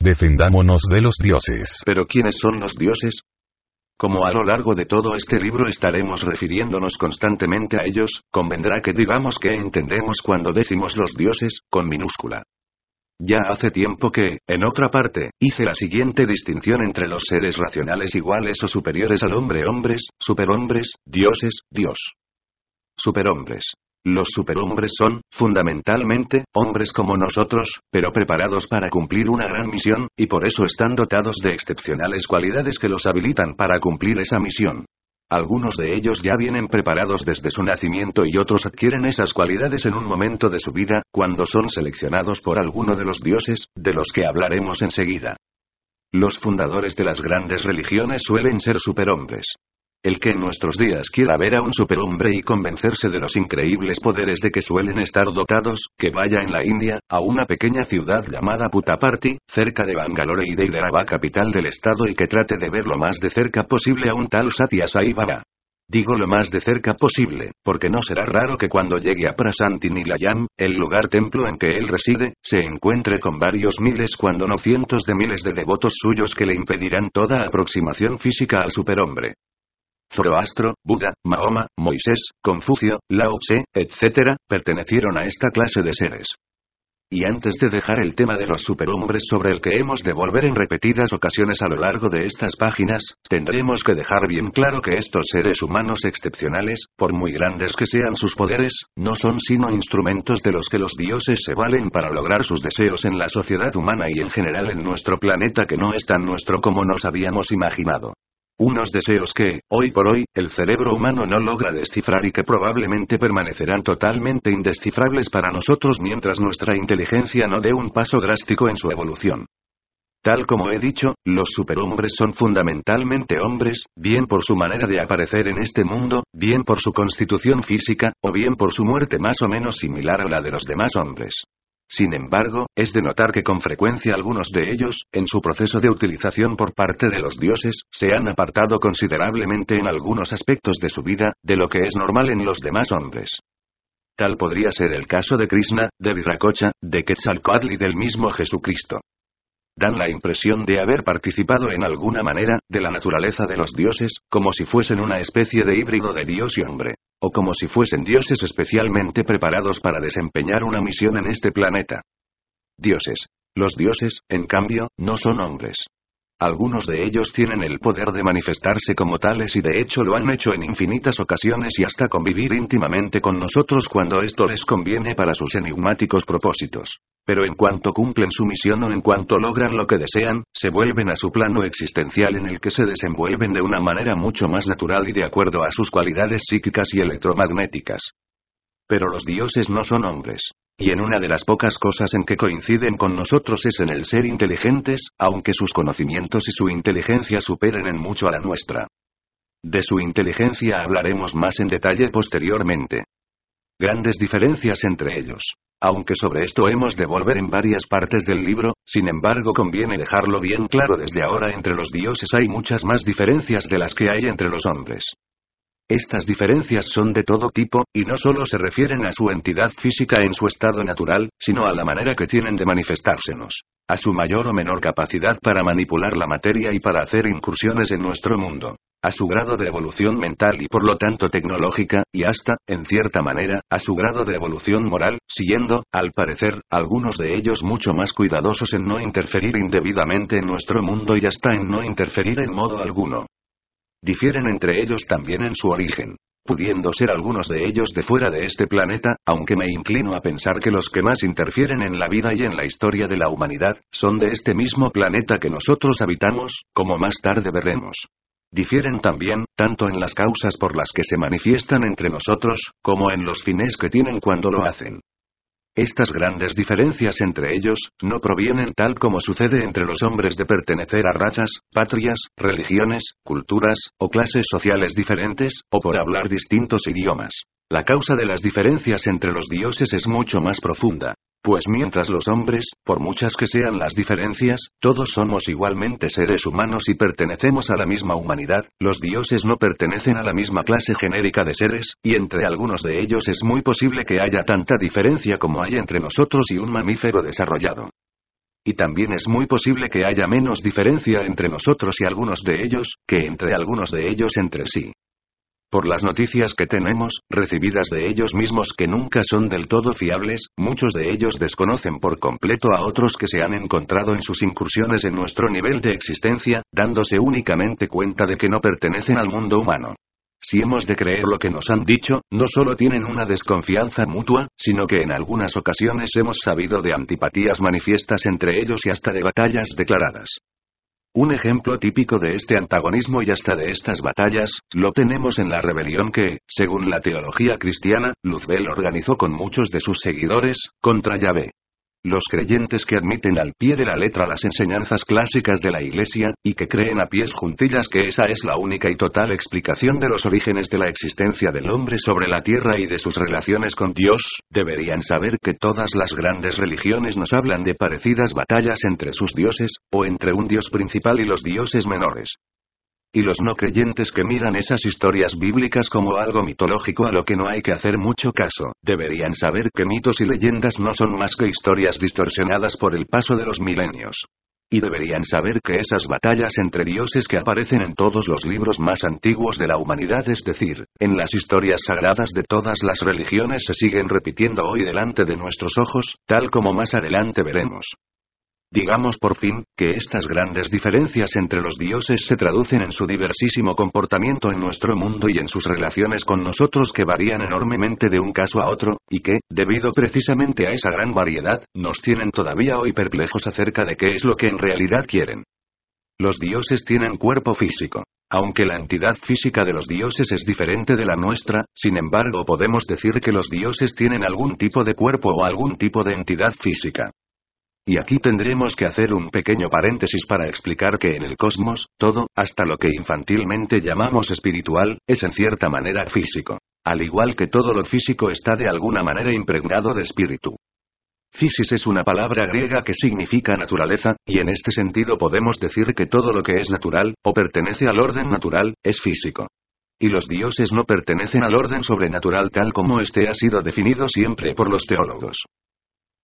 Defendámonos de los dioses. Pero ¿quiénes son los dioses? Como a lo largo de todo este libro estaremos refiriéndonos constantemente a ellos, convendrá que digamos que entendemos cuando decimos los dioses, con minúscula. Ya hace tiempo que, en otra parte, hice la siguiente distinción entre los seres racionales iguales o superiores al hombre hombres, superhombres, dioses, Dios. Superhombres. Los superhombres son, fundamentalmente, hombres como nosotros, pero preparados para cumplir una gran misión, y por eso están dotados de excepcionales cualidades que los habilitan para cumplir esa misión. Algunos de ellos ya vienen preparados desde su nacimiento y otros adquieren esas cualidades en un momento de su vida, cuando son seleccionados por alguno de los dioses, de los que hablaremos enseguida. Los fundadores de las grandes religiones suelen ser superhombres. El que en nuestros días quiera ver a un superhombre y convencerse de los increíbles poderes de que suelen estar dotados, que vaya en la India, a una pequeña ciudad llamada Puttaparthi, cerca de Bangalore y de Hyderabad capital del estado y que trate de ver lo más de cerca posible a un tal Satya Sai Baba. Digo lo más de cerca posible, porque no será raro que cuando llegue a Prasanti Nilayam, el lugar templo en que él reside, se encuentre con varios miles cuando no cientos de miles de devotos suyos que le impedirán toda aproximación física al superhombre. Zoroastro, Buda, Mahoma, Moisés, Confucio, Lao Tse, etc., pertenecieron a esta clase de seres. Y antes de dejar el tema de los superhombres sobre el que hemos de volver en repetidas ocasiones a lo largo de estas páginas, tendremos que dejar bien claro que estos seres humanos excepcionales, por muy grandes que sean sus poderes, no son sino instrumentos de los que los dioses se valen para lograr sus deseos en la sociedad humana y en general en nuestro planeta que no es tan nuestro como nos habíamos imaginado. Unos deseos que, hoy por hoy, el cerebro humano no logra descifrar y que probablemente permanecerán totalmente indescifrables para nosotros mientras nuestra inteligencia no dé un paso drástico en su evolución. Tal como he dicho, los superhombres son fundamentalmente hombres, bien por su manera de aparecer en este mundo, bien por su constitución física, o bien por su muerte más o menos similar a la de los demás hombres. Sin embargo, es de notar que con frecuencia algunos de ellos, en su proceso de utilización por parte de los dioses, se han apartado considerablemente en algunos aspectos de su vida, de lo que es normal en los demás hombres. Tal podría ser el caso de Krishna, de Viracocha, de Quetzalcoatl y del mismo Jesucristo. Dan la impresión de haber participado en alguna manera, de la naturaleza de los dioses, como si fuesen una especie de híbrido de dios y hombre. O como si fuesen dioses especialmente preparados para desempeñar una misión en este planeta. Dioses. Los dioses, en cambio, no son hombres. Algunos de ellos tienen el poder de manifestarse como tales y de hecho lo han hecho en infinitas ocasiones y hasta convivir íntimamente con nosotros cuando esto les conviene para sus enigmáticos propósitos. Pero en cuanto cumplen su misión o en cuanto logran lo que desean, se vuelven a su plano existencial en el que se desenvuelven de una manera mucho más natural y de acuerdo a sus cualidades psíquicas y electromagnéticas. Pero los dioses no son hombres. Y en una de las pocas cosas en que coinciden con nosotros es en el ser inteligentes, aunque sus conocimientos y su inteligencia superen en mucho a la nuestra. De su inteligencia hablaremos más en detalle posteriormente. Grandes diferencias entre ellos. Aunque sobre esto hemos de volver en varias partes del libro, sin embargo conviene dejarlo bien claro desde ahora entre los dioses hay muchas más diferencias de las que hay entre los hombres. Estas diferencias son de todo tipo, y no solo se refieren a su entidad física en su estado natural, sino a la manera que tienen de manifestársenos. A su mayor o menor capacidad para manipular la materia y para hacer incursiones en nuestro mundo. A su grado de evolución mental y por lo tanto tecnológica, y hasta, en cierta manera, a su grado de evolución moral, siendo, al parecer, algunos de ellos mucho más cuidadosos en no interferir indebidamente en nuestro mundo y hasta en no interferir en modo alguno. Difieren entre ellos también en su origen, pudiendo ser algunos de ellos de fuera de este planeta, aunque me inclino a pensar que los que más interfieren en la vida y en la historia de la humanidad, son de este mismo planeta que nosotros habitamos, como más tarde veremos. Difieren también, tanto en las causas por las que se manifiestan entre nosotros, como en los fines que tienen cuando lo hacen. Estas grandes diferencias entre ellos, no provienen tal como sucede entre los hombres de pertenecer a razas, patrias, religiones, culturas, o clases sociales diferentes, o por hablar distintos idiomas. La causa de las diferencias entre los dioses es mucho más profunda. Pues mientras los hombres, por muchas que sean las diferencias, todos somos igualmente seres humanos y pertenecemos a la misma humanidad, los dioses no pertenecen a la misma clase genérica de seres, y entre algunos de ellos es muy posible que haya tanta diferencia como hay entre nosotros y un mamífero desarrollado. Y también es muy posible que haya menos diferencia entre nosotros y algunos de ellos, que entre algunos de ellos entre sí. Por las noticias que tenemos, recibidas de ellos mismos que nunca son del todo fiables, muchos de ellos desconocen por completo a otros que se han encontrado en sus incursiones en nuestro nivel de existencia, dándose únicamente cuenta de que no pertenecen al mundo humano. Si hemos de creer lo que nos han dicho, no solo tienen una desconfianza mutua, sino que en algunas ocasiones hemos sabido de antipatías manifiestas entre ellos y hasta de batallas declaradas. Un ejemplo típico de este antagonismo y hasta de estas batallas, lo tenemos en la rebelión que, según la teología cristiana, Luzbel organizó con muchos de sus seguidores, contra Yahvé. Los creyentes que admiten al pie de la letra las enseñanzas clásicas de la Iglesia, y que creen a pies juntillas que esa es la única y total explicación de los orígenes de la existencia del hombre sobre la tierra y de sus relaciones con Dios, deberían saber que todas las grandes religiones nos hablan de parecidas batallas entre sus dioses, o entre un dios principal y los dioses menores. Y los no creyentes que miran esas historias bíblicas como algo mitológico a lo que no hay que hacer mucho caso, deberían saber que mitos y leyendas no son más que historias distorsionadas por el paso de los milenios. Y deberían saber que esas batallas entre dioses que aparecen en todos los libros más antiguos de la humanidad, es decir, en las historias sagradas de todas las religiones, se siguen repitiendo hoy delante de nuestros ojos, tal como más adelante veremos. Digamos por fin, que estas grandes diferencias entre los dioses se traducen en su diversísimo comportamiento en nuestro mundo y en sus relaciones con nosotros que varían enormemente de un caso a otro, y que, debido precisamente a esa gran variedad, nos tienen todavía hoy perplejos acerca de qué es lo que en realidad quieren. Los dioses tienen cuerpo físico. Aunque la entidad física de los dioses es diferente de la nuestra, sin embargo podemos decir que los dioses tienen algún tipo de cuerpo o algún tipo de entidad física. Y aquí tendremos que hacer un pequeño paréntesis para explicar que en el cosmos, todo, hasta lo que infantilmente llamamos espiritual, es en cierta manera físico. Al igual que todo lo físico está de alguna manera impregnado de espíritu. Physis es una palabra griega que significa naturaleza, y en este sentido podemos decir que todo lo que es natural, o pertenece al orden natural, es físico. Y los dioses no pertenecen al orden sobrenatural tal como este ha sido definido siempre por los teólogos.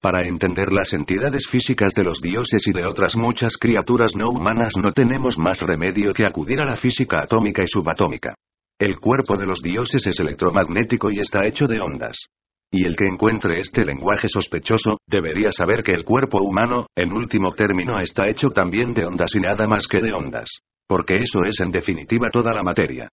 Para entender las entidades físicas de los dioses y de otras muchas criaturas no humanas no tenemos más remedio que acudir a la física atómica y subatómica. El cuerpo de los dioses es electromagnético y está hecho de ondas. Y el que encuentre este lenguaje sospechoso, debería saber que el cuerpo humano, en último término, está hecho también de ondas y nada más que de ondas. Porque eso es en definitiva toda la materia.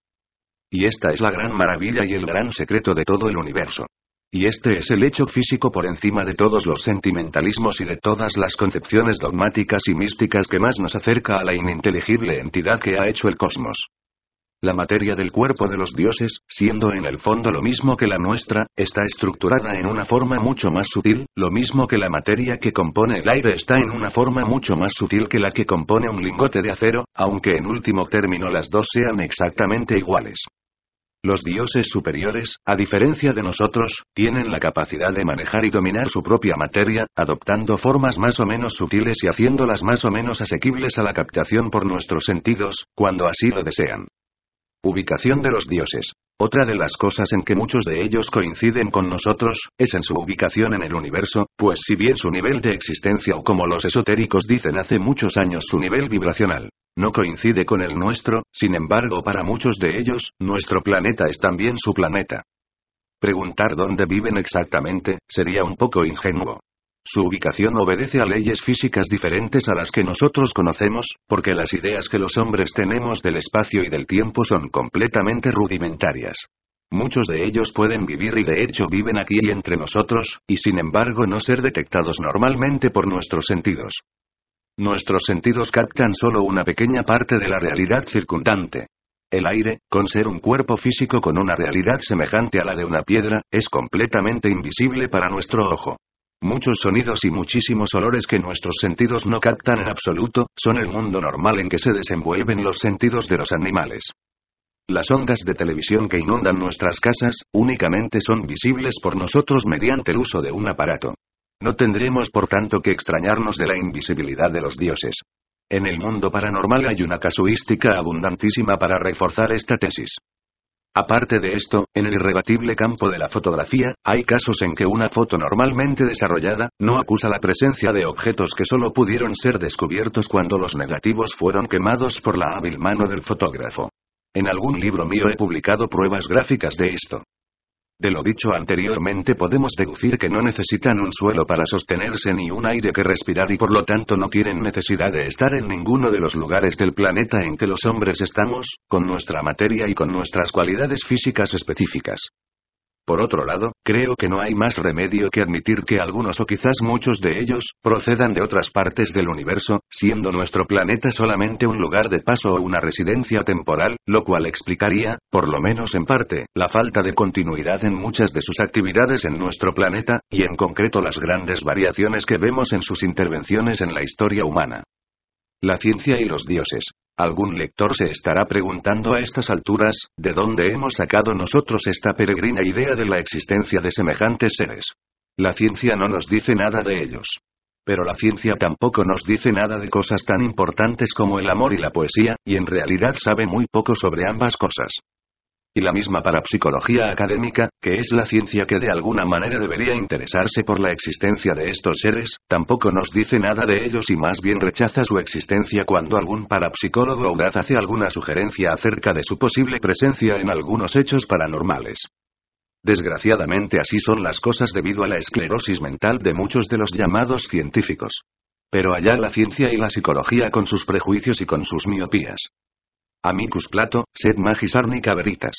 Y esta es la gran maravilla y el gran secreto de todo el universo. Y este es el hecho físico por encima de todos los sentimentalismos y de todas las concepciones dogmáticas y místicas que más nos acerca a la ininteligible entidad que ha hecho el cosmos. La materia del cuerpo de los dioses, siendo en el fondo lo mismo que la nuestra, está estructurada en una forma mucho más sutil, lo mismo que la materia que compone el aire está en una forma mucho más sutil que la que compone un lingote de acero, aunque en último término las dos sean exactamente iguales. Los dioses superiores, a diferencia de nosotros, tienen la capacidad de manejar y dominar su propia materia, adoptando formas más o menos sutiles y haciéndolas más o menos asequibles a la captación por nuestros sentidos, cuando así lo desean. Ubicación de los dioses. Otra de las cosas en que muchos de ellos coinciden con nosotros, es en su ubicación en el universo, pues si bien su nivel de existencia o como los esotéricos dicen hace muchos años su nivel vibracional, no coincide con el nuestro, sin embargo para muchos de ellos, nuestro planeta es también su planeta. Preguntar dónde viven exactamente, sería un poco ingenuo. Su ubicación obedece a leyes físicas diferentes a las que nosotros conocemos, porque las ideas que los hombres tenemos del espacio y del tiempo son completamente rudimentarias. Muchos de ellos pueden vivir y de hecho viven aquí y entre nosotros, y sin embargo no ser detectados normalmente por nuestros sentidos. Nuestros sentidos captan solo una pequeña parte de la realidad circundante. El aire, con ser un cuerpo físico con una realidad semejante a la de una piedra, es completamente invisible para nuestro ojo. Muchos sonidos y muchísimos olores que nuestros sentidos no captan en absoluto, son el mundo normal en que se desenvuelven los sentidos de los animales. Las ondas de televisión que inundan nuestras casas, únicamente son visibles por nosotros mediante el uso de un aparato. No tendremos por tanto que extrañarnos de la invisibilidad de los dioses. En el mundo paranormal hay una casuística abundantísima para reforzar esta tesis. Aparte de esto, en el irrebatible campo de la fotografía, hay casos en que una foto normalmente desarrollada, no acusa la presencia de objetos que solo pudieron ser descubiertos cuando los negativos fueron quemados por la hábil mano del fotógrafo. En algún libro mío he publicado pruebas gráficas de esto. De lo dicho anteriormente podemos deducir que no necesitan un suelo para sostenerse ni un aire que respirar y por lo tanto no tienen necesidad de estar en ninguno de los lugares del planeta en que los hombres estamos, con nuestra materia y con nuestras cualidades físicas específicas. Por otro lado, creo que no hay más remedio que admitir que algunos o quizás muchos de ellos, procedan de otras partes del universo, siendo nuestro planeta solamente un lugar de paso o una residencia temporal, lo cual explicaría, por lo menos en parte, la falta de continuidad en muchas de sus actividades en nuestro planeta, y en concreto las grandes variaciones que vemos en sus intervenciones en la historia humana. La ciencia y los dioses. Algún lector se estará preguntando a estas alturas, ¿de dónde hemos sacado nosotros esta peregrina idea de la existencia de semejantes seres? La ciencia no nos dice nada de ellos. Pero la ciencia tampoco nos dice nada de cosas tan importantes como el amor y la poesía, y en realidad sabe muy poco sobre ambas cosas. Y la misma parapsicología académica, que es la ciencia que de alguna manera debería interesarse por la existencia de estos seres, tampoco nos dice nada de ellos y más bien rechaza su existencia cuando algún parapsicólogo audaz hace alguna sugerencia acerca de su posible presencia en algunos hechos paranormales. Desgraciadamente así son las cosas debido a la esclerosis mental de muchos de los llamados científicos. Pero allá la ciencia y la psicología con sus prejuicios y con sus miopías. Amicus Plato, sed magis arnica veritas.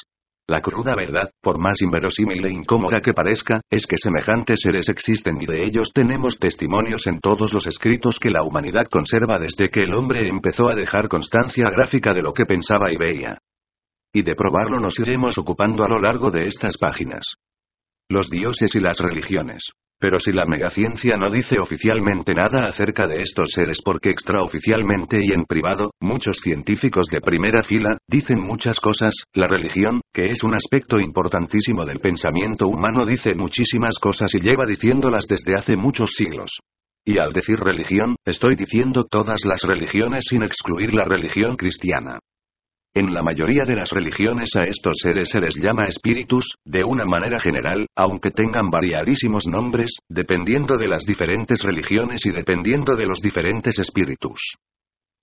La cruda verdad, por más inverosímil e incómoda que parezca, es que semejantes seres existen y de ellos tenemos testimonios en todos los escritos que la humanidad conserva desde que el hombre empezó a dejar constancia gráfica de lo que pensaba y veía. Y de probarlo nos iremos ocupando a lo largo de estas páginas. Los dioses y las religiones. Pero si la megaciencia no dice oficialmente nada acerca de estos seres porque extraoficialmente y en privado, muchos científicos de primera fila, dicen muchas cosas, la religión, que es un aspecto importantísimo del pensamiento humano, dice muchísimas cosas y lleva diciéndolas desde hace muchos siglos. Y al decir religión, estoy diciendo todas las religiones sin excluir la religión cristiana. En la mayoría de las religiones a estos seres se les llama espíritus, de una manera general, aunque tengan variadísimos nombres, dependiendo de las diferentes religiones y dependiendo de los diferentes espíritus.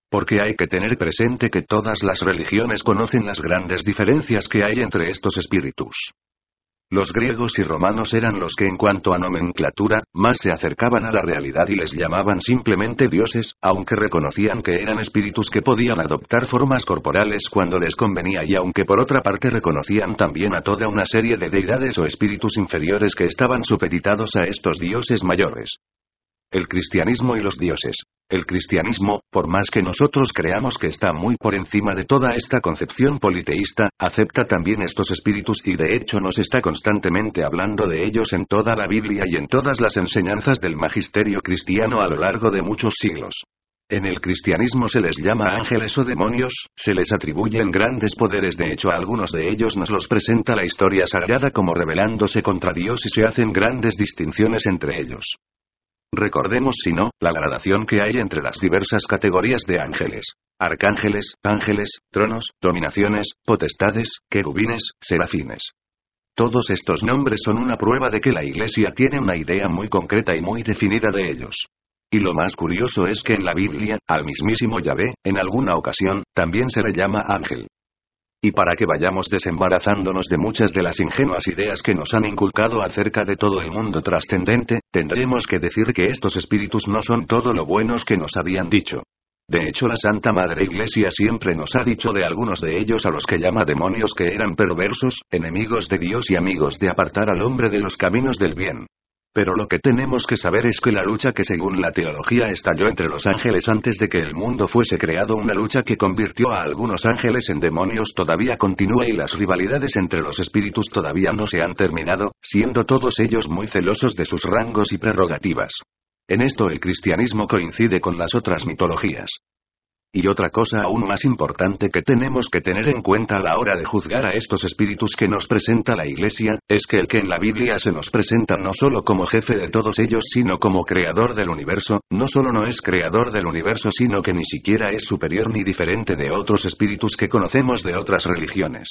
Porque hay que tener presente que todas las religiones conocen las grandes diferencias que hay entre estos espíritus. Los griegos y romanos eran los que en cuanto a nomenclatura, más se acercaban a la realidad y les llamaban simplemente dioses, aunque reconocían que eran espíritus que podían adoptar formas corporales cuando les convenía y aunque por otra parte reconocían también a toda una serie de deidades o espíritus inferiores que estaban supeditados a estos dioses mayores. El cristianismo y los dioses. El cristianismo, por más que nosotros creamos que está muy por encima de toda esta concepción politeísta, acepta también estos espíritus y de hecho nos está constantemente hablando de ellos en toda la Biblia y en todas las enseñanzas del magisterio cristiano a lo largo de muchos siglos. En el cristianismo se les llama ángeles o demonios, se les atribuyen grandes poderes, de hecho a algunos de ellos nos los presenta la historia sagrada como rebelándose contra Dios y se hacen grandes distinciones entre ellos. Recordemos si no, la gradación que hay entre las diversas categorías de ángeles. Arcángeles, ángeles, tronos, dominaciones, potestades, querubines, serafines. Todos estos nombres son una prueba de que la Iglesia tiene una idea muy concreta y muy definida de ellos. Y lo más curioso es que en la Biblia, al mismísimo Yahvé, en alguna ocasión, también se le llama ángel. Y para que vayamos desembarazándonos de muchas de las ingenuas ideas que nos han inculcado acerca de todo el mundo trascendente, tendremos que decir que estos espíritus no son todo lo buenos que nos habían dicho. De hecho, la Santa Madre Iglesia siempre nos ha dicho de algunos de ellos a los que llama demonios que eran perversos, enemigos de Dios y amigos de apartar al hombre de los caminos del bien. Pero lo que tenemos que saber es que la lucha que según la teología estalló entre los ángeles antes de que el mundo fuese creado, una lucha que convirtió a algunos ángeles en demonios todavía continúa y las rivalidades entre los espíritus todavía no se han terminado, siendo todos ellos muy celosos de sus rangos y prerrogativas. En esto el cristianismo coincide con las otras mitologías. Y otra cosa aún más importante que tenemos que tener en cuenta a la hora de juzgar a estos espíritus que nos presenta la Iglesia, es que el que en la Biblia se nos presenta no solo como jefe de todos ellos sino como creador del universo, no solo no es creador del universo sino que ni siquiera es superior ni diferente de otros espíritus que conocemos de otras religiones.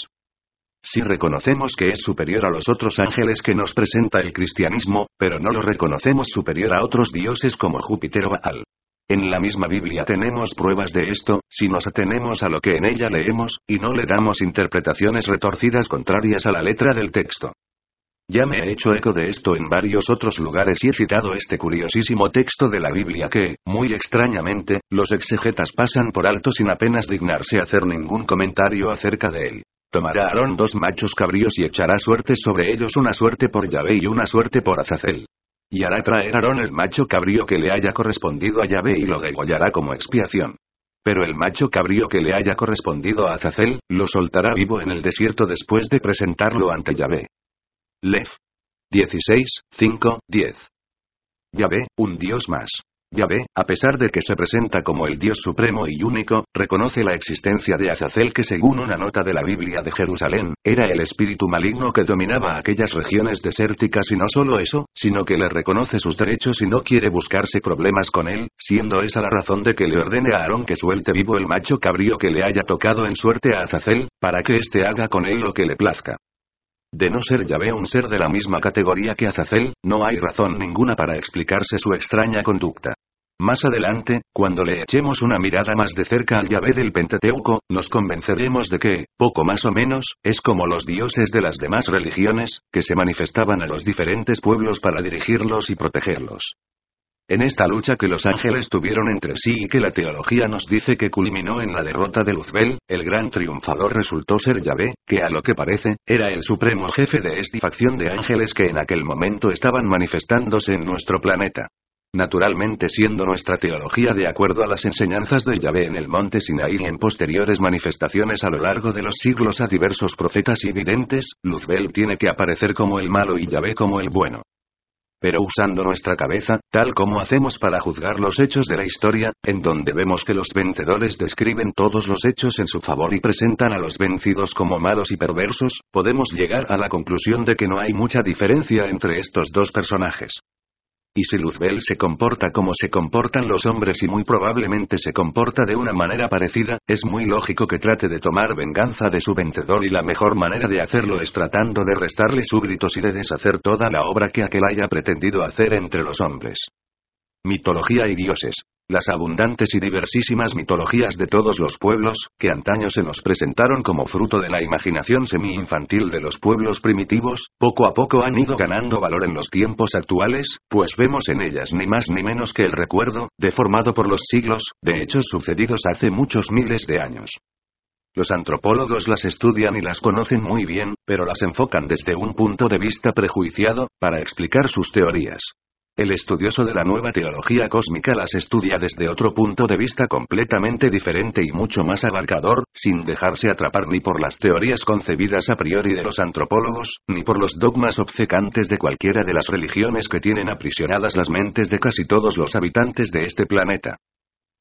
Si reconocemos que es superior a los otros ángeles que nos presenta el cristianismo, pero no lo reconocemos superior a otros dioses como Júpiter o Baal. En la misma Biblia tenemos pruebas de esto, si nos atenemos a lo que en ella leemos, y no le damos interpretaciones retorcidas contrarias a la letra del texto. Ya me he hecho eco de esto en varios otros lugares y he citado este curiosísimo texto de la Biblia que, muy extrañamente, los exegetas pasan por alto sin apenas dignarse hacer ningún comentario acerca de él. Tomará Aarón dos machos cabríos y echará suertes sobre ellos una suerte por Yahvé y una suerte por Azazel. Y hará traer Aarón el macho cabrío que le haya correspondido a Yahvé y lo degollará como expiación. Pero el macho cabrío que le haya correspondido a Azazel, lo soltará vivo en el desierto después de presentarlo ante Yahvé. Lev. 16, 5, 10. Yahvé, un dios más. Yahvé, a pesar de que se presenta como el Dios supremo y único, reconoce la existencia de Azazel que según una nota de la Biblia de Jerusalén, era el espíritu maligno que dominaba aquellas regiones desérticas y no solo eso, sino que le reconoce sus derechos y no quiere buscarse problemas con él, siendo esa la razón de que le ordene a Aarón que suelte vivo el macho cabrío que le haya tocado en suerte a Azazel, para que éste haga con él lo que le plazca. De no ser Yahvé un ser de la misma categoría que Azazel, no hay razón ninguna para explicarse su extraña conducta. Más adelante, cuando le echemos una mirada más de cerca al Yahvé del Pentateuco, nos convenceremos de que, poco más o menos, es como los dioses de las demás religiones, que se manifestaban a los diferentes pueblos para dirigirlos y protegerlos. En esta lucha que los ángeles tuvieron entre sí y que la teología nos dice que culminó en la derrota de Luzbel, el gran triunfador resultó ser Yahvé, que a lo que parece, era el supremo jefe de esta facción de ángeles que en aquel momento estaban manifestándose en nuestro planeta. Naturalmente siendo nuestra teología de acuerdo a las enseñanzas de Yahvé en el monte Sinaí y en posteriores manifestaciones a lo largo de los siglos a diversos profetas y videntes, Luzbel tiene que aparecer como el malo y Yahvé como el bueno. Pero usando nuestra cabeza, tal como hacemos para juzgar los hechos de la historia, en donde vemos que los vencedores describen todos los hechos en su favor y presentan a los vencidos como malos y perversos, podemos llegar a la conclusión de que no hay mucha diferencia entre estos dos personajes. Y si Luzbel se comporta como se comportan los hombres y muy probablemente se comporta de una manera parecida, es muy lógico que trate de tomar venganza de su vencedor y la mejor manera de hacerlo es tratando de restarle súbditos y de deshacer toda la obra que aquel haya pretendido hacer entre los hombres. Mitología y dioses. Las abundantes y diversísimas mitologías de todos los pueblos, que antaño se nos presentaron como fruto de la imaginación semi-infantil de los pueblos primitivos, poco a poco han ido ganando valor en los tiempos actuales, pues vemos en ellas ni más ni menos que el recuerdo, deformado por los siglos, de hechos sucedidos hace muchos miles de años. Los antropólogos las estudian y las conocen muy bien, pero las enfocan desde un punto de vista prejuiciado, para explicar sus teorías. El estudioso de la nueva teología cósmica las estudia desde otro punto de vista completamente diferente y mucho más abarcador, sin dejarse atrapar ni por las teorías concebidas a priori de los antropólogos, ni por los dogmas obcecantes de cualquiera de las religiones que tienen aprisionadas las mentes de casi todos los habitantes de este planeta.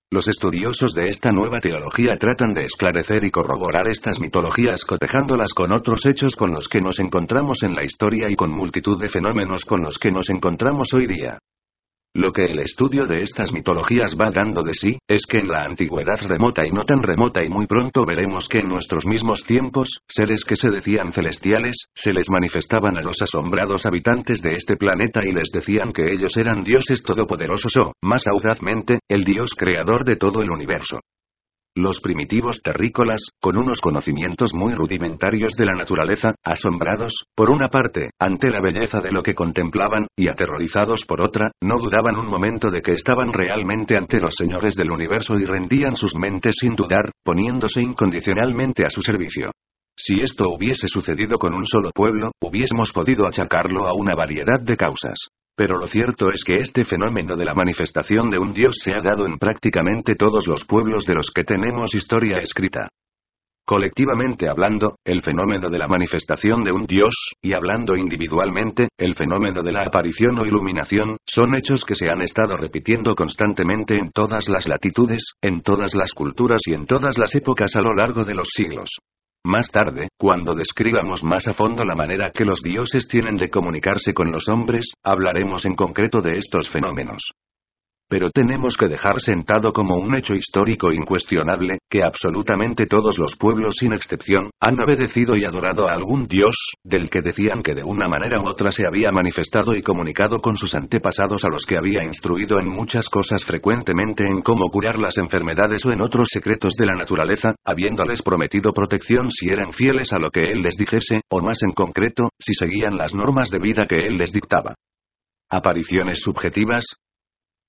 Los estudiosos de esta nueva teología tratan de esclarecer y corroborar estas mitologías cotejándolas con otros hechos con los que nos encontramos en la historia y con multitud de fenómenos con los que nos encontramos hoy día. Lo que el estudio de estas mitologías va dando de sí, es que en la antigüedad remota y no tan remota y muy pronto veremos que en nuestros mismos tiempos, seres que se decían celestiales, se les manifestaban a los asombrados habitantes de este planeta y les decían que ellos eran dioses todopoderosos o, más audazmente, el dios creador de todo el universo. Los primitivos terrícolas, con unos conocimientos muy rudimentarios de la naturaleza, asombrados, por una parte, ante la belleza de lo que contemplaban, y aterrorizados por otra, no dudaban un momento de que estaban realmente ante los señores del universo y rendían sus mentes sin dudar, poniéndose incondicionalmente a su servicio. Si esto hubiese sucedido con un solo pueblo, hubiésemos podido achacarlo a una variedad de causas. Pero lo cierto es que este fenómeno de la manifestación de un Dios se ha dado en prácticamente todos los pueblos de los que tenemos historia escrita. Colectivamente hablando, el fenómeno de la manifestación de un Dios, y hablando individualmente, el fenómeno de la aparición o iluminación, son hechos que se han estado repitiendo constantemente en todas las latitudes, en todas las culturas y en todas las épocas a lo largo de los siglos. Más tarde, cuando describamos más a fondo la manera que los dioses tienen de comunicarse con los hombres, hablaremos en concreto de estos fenómenos. Pero tenemos que dejar sentado como un hecho histórico incuestionable, que absolutamente todos los pueblos sin excepción, han obedecido y adorado a algún dios, del que decían que de una manera u otra se había manifestado y comunicado con sus antepasados a los que había instruido en muchas cosas frecuentemente en cómo curar las enfermedades o en otros secretos de la naturaleza, habiéndoles prometido protección si eran fieles a lo que él les dijese, o más en concreto, si seguían las normas de vida que él les dictaba. Apariciones subjetivas,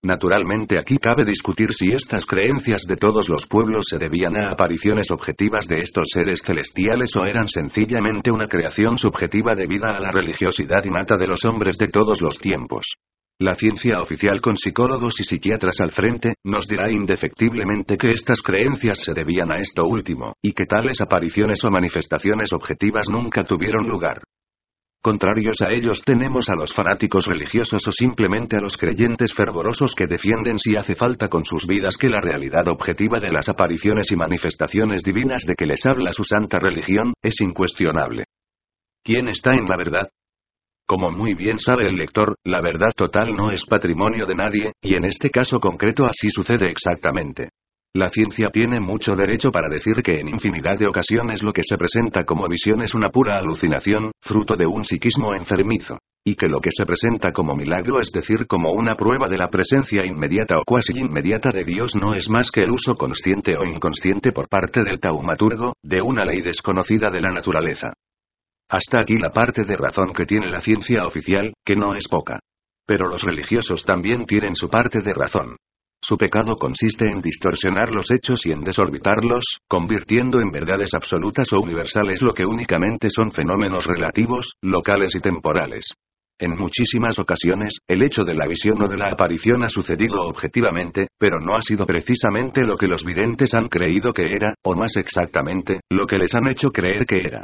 Naturalmente aquí cabe discutir si estas creencias de todos los pueblos se debían a apariciones objetivas de estos seres celestiales o eran sencillamente una creación subjetiva debida a la religiosidad innata de los hombres de todos los tiempos. La ciencia oficial con psicólogos y psiquiatras al frente, nos dirá indefectiblemente que estas creencias se debían a esto último, y que tales apariciones o manifestaciones objetivas nunca tuvieron lugar. Contrarios a ellos tenemos a los fanáticos religiosos o simplemente a los creyentes fervorosos que defienden si hace falta con sus vidas que la realidad objetiva de las apariciones y manifestaciones divinas de que les habla su santa religión, es incuestionable. ¿Quién está en la verdad? Como muy bien sabe el lector, la verdad total no es patrimonio de nadie, y en este caso concreto así sucede exactamente. La ciencia tiene mucho derecho para decir que en infinidad de ocasiones lo que se presenta como visión es una pura alucinación, fruto de un psiquismo enfermizo. Y que lo que se presenta como milagro, es decir, como una prueba de la presencia inmediata o cuasi inmediata de Dios, no es más que el uso consciente o inconsciente por parte del taumaturgo, de una ley desconocida de la naturaleza. Hasta aquí la parte de razón que tiene la ciencia oficial, que no es poca. Pero los religiosos también tienen su parte de razón. Su pecado consiste en distorsionar los hechos y en desorbitarlos, convirtiendo en verdades absolutas o universales lo que únicamente son fenómenos relativos, locales y temporales. En muchísimas ocasiones, el hecho de la visión o de la aparición ha sucedido objetivamente, pero no ha sido precisamente lo que los videntes han creído que era, o más exactamente, lo que les han hecho creer que era.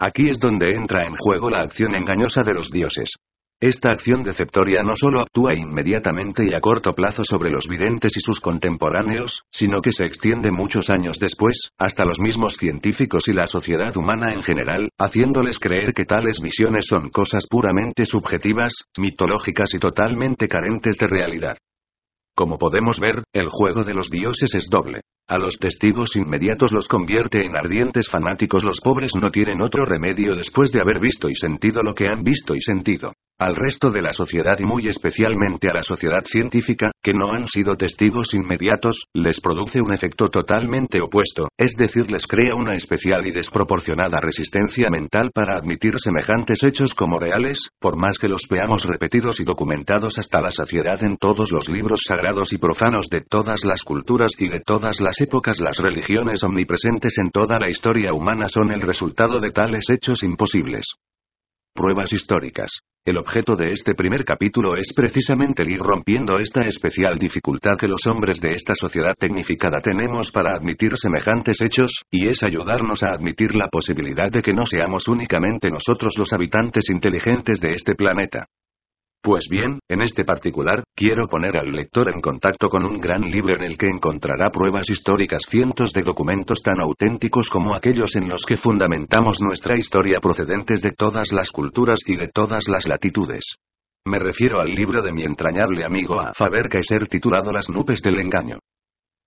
Aquí es donde entra en juego la acción engañosa de los dioses. Esta acción deceptoria no solo actúa inmediatamente y a corto plazo sobre los videntes y sus contemporáneos, sino que se extiende muchos años después, hasta los mismos científicos y la sociedad humana en general, haciéndoles creer que tales visiones son cosas puramente subjetivas, mitológicas y totalmente carentes de realidad. Como podemos ver, el juego de los dioses es doble. A los testigos inmediatos los convierte en ardientes fanáticos. Los pobres no tienen otro remedio después de haber visto y sentido lo que han visto y sentido. Al resto de la sociedad y muy especialmente a la sociedad científica, que no han sido testigos inmediatos, les produce un efecto totalmente opuesto, es decir, les crea una especial y desproporcionada resistencia mental para admitir semejantes hechos como reales, por más que los veamos repetidos y documentados hasta la saciedad en todos los libros sagrados y profanos de todas las culturas y de todas las épocas. Las religiones omnipresentes en toda la historia humana son el resultado de tales hechos imposibles. Pruebas históricas. El objeto de este primer capítulo es precisamente el ir rompiendo esta especial dificultad que los hombres de esta sociedad tecnificada tenemos para admitir semejantes hechos, y es ayudarnos a admitir la posibilidad de que no seamos únicamente nosotros los habitantes inteligentes de este planeta. Pues bien, en este particular, quiero poner al lector en contacto con un gran libro en el que encontrará pruebas históricas, cientos de documentos tan auténticos como aquellos en los que fundamentamos nuestra historia procedentes de todas las culturas y de todas las latitudes. Me refiero al libro de mi entrañable amigo A. Faber Kaiser titulado Las nubes del engaño.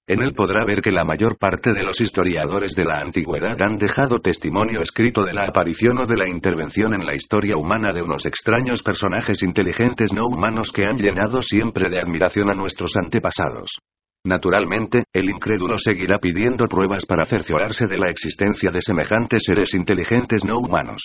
En él podrá ver que la mayor parte de los historiadores de la antigüedad han dejado testimonio escrito de la aparición o de la intervención en la historia humana de unos extraños personajes inteligentes no humanos que han llenado siempre de admiración a nuestros antepasados. Naturalmente, el incrédulo seguirá pidiendo pruebas para cerciorarse de la existencia de semejantes seres inteligentes no humanos.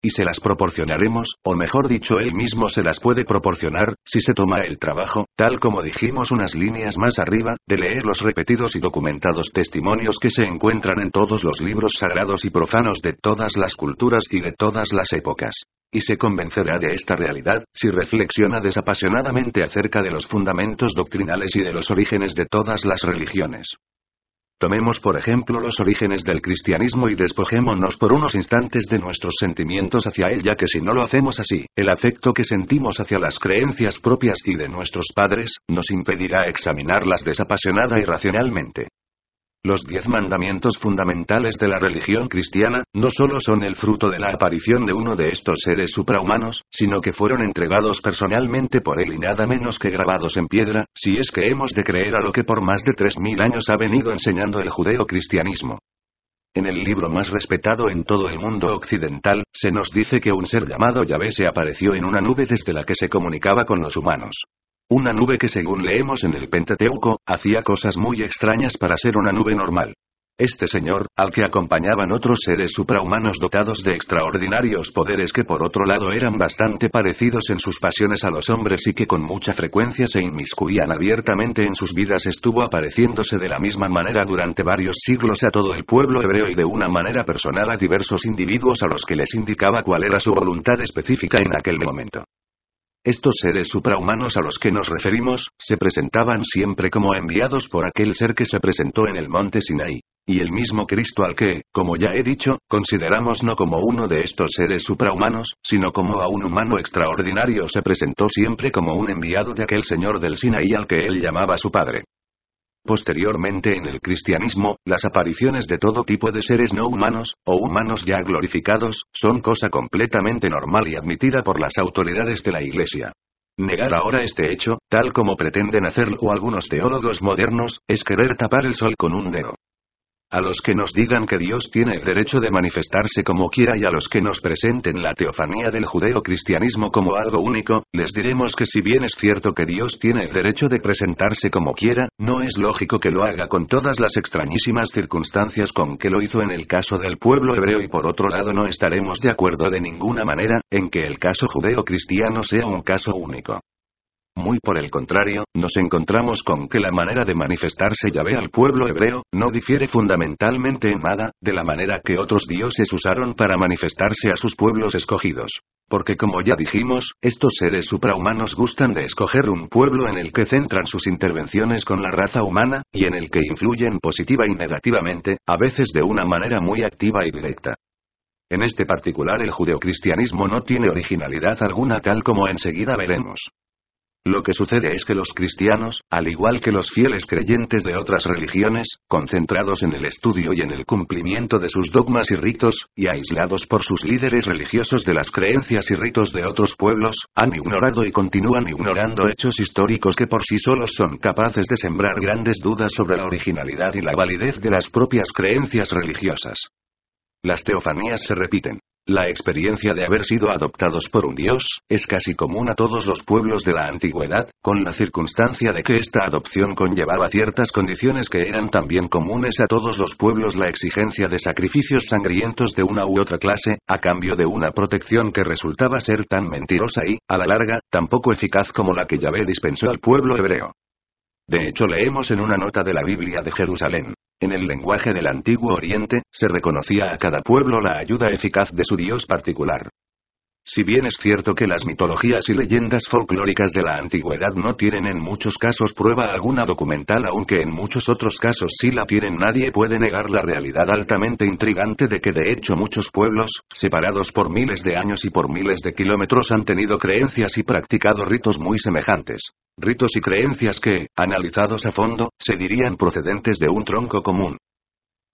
Y se las proporcionaremos, o mejor dicho, él mismo se las puede proporcionar, si se toma el trabajo, tal como dijimos unas líneas más arriba, de leer los repetidos y documentados testimonios que se encuentran en todos los libros sagrados y profanos de todas las culturas y de todas las épocas. Y se convencerá de esta realidad, si reflexiona desapasionadamente acerca de los fundamentos doctrinales y de los orígenes de todas las religiones. Tomemos por ejemplo los orígenes del cristianismo y despojémonos por unos instantes de nuestros sentimientos hacia él, ya que si no lo hacemos así, el afecto que sentimos hacia las creencias propias y de nuestros padres, nos impedirá examinarlas desapasionada y racionalmente. Los diez mandamientos fundamentales de la religión cristiana, no solo son el fruto de la aparición de uno de estos seres suprahumanos, sino que fueron entregados personalmente por él y nada menos que grabados en piedra, si es que hemos de creer a lo que por más de tres mil años ha venido enseñando el judeo-cristianismo. En el libro más respetado en todo el mundo occidental, se nos dice que un ser llamado Yahvé se apareció en una nube desde la que se comunicaba con los humanos. Una nube que según leemos en el Pentateuco, hacía cosas muy extrañas para ser una nube normal. Este señor, al que acompañaban otros seres suprahumanos dotados de extraordinarios poderes que por otro lado eran bastante parecidos en sus pasiones a los hombres y que con mucha frecuencia se inmiscuían abiertamente en sus vidas, estuvo apareciéndose de la misma manera durante varios siglos a todo el pueblo hebreo y de una manera personal a diversos individuos a los que les indicaba cuál era su voluntad específica en aquel momento. Estos seres suprahumanos a los que nos referimos, se presentaban siempre como enviados por aquel ser que se presentó en el monte Sinaí. Y el mismo Cristo al que, como ya he dicho, consideramos no como uno de estos seres suprahumanos, sino como a un humano extraordinario se presentó siempre como un enviado de aquel Señor del Sinaí al que él llamaba su Padre. Posteriormente en el cristianismo, las apariciones de todo tipo de seres no humanos, o humanos ya glorificados, son cosa completamente normal y admitida por las autoridades de la Iglesia. Negar ahora este hecho, tal como pretenden hacerlo algunos teólogos modernos, es querer tapar el sol con un dedo. A los que nos digan que Dios tiene el derecho de manifestarse como quiera y a los que nos presenten la teofanía del judeo-cristianismo como algo único, les diremos que si bien es cierto que Dios tiene el derecho de presentarse como quiera, no es lógico que lo haga con todas las extrañísimas circunstancias con que lo hizo en el caso del pueblo hebreo y por otro lado no estaremos de acuerdo de ninguna manera, en que el caso judeo-cristiano sea un caso único. Muy por el contrario, nos encontramos con que la manera de manifestarse Yahvé al pueblo hebreo, no difiere fundamentalmente en nada, de la manera que otros dioses usaron para manifestarse a sus pueblos escogidos. Porque como ya dijimos, estos seres suprahumanos gustan de escoger un pueblo en el que centran sus intervenciones con la raza humana, y en el que influyen positiva y negativamente, a veces de una manera muy activa y directa. En este particular el judeocristianismo no tiene originalidad alguna tal como enseguida veremos. Lo que sucede es que los cristianos, al igual que los fieles creyentes de otras religiones, concentrados en el estudio y en el cumplimiento de sus dogmas y ritos, y aislados por sus líderes religiosos de las creencias y ritos de otros pueblos, han ignorado y continúan ignorando hechos históricos que por sí solos son capaces de sembrar grandes dudas sobre la originalidad y la validez de las propias creencias religiosas. Las teofanías se repiten. La experiencia de haber sido adoptados por un dios, es casi común a todos los pueblos de la antigüedad, con la circunstancia de que esta adopción conllevaba ciertas condiciones que eran también comunes a todos los pueblos la exigencia de sacrificios sangrientos de una u otra clase, a cambio de una protección que resultaba ser tan mentirosa y, a la larga, tan poco eficaz como la que Yahvé dispensó al pueblo hebreo. De hecho leemos en una nota de la Biblia de Jerusalén. En el lenguaje del antiguo Oriente, se reconocía a cada pueblo la ayuda eficaz de su dios particular. Si bien es cierto que las mitologías y leyendas folclóricas de la antigüedad no tienen en muchos casos prueba alguna documental, aunque en muchos otros casos sí la tienen, nadie puede negar la realidad altamente intrigante de que de hecho muchos pueblos, separados por miles de años y por miles de kilómetros, han tenido creencias y practicado ritos muy semejantes. Ritos y creencias que, analizados a fondo, se dirían procedentes de un tronco común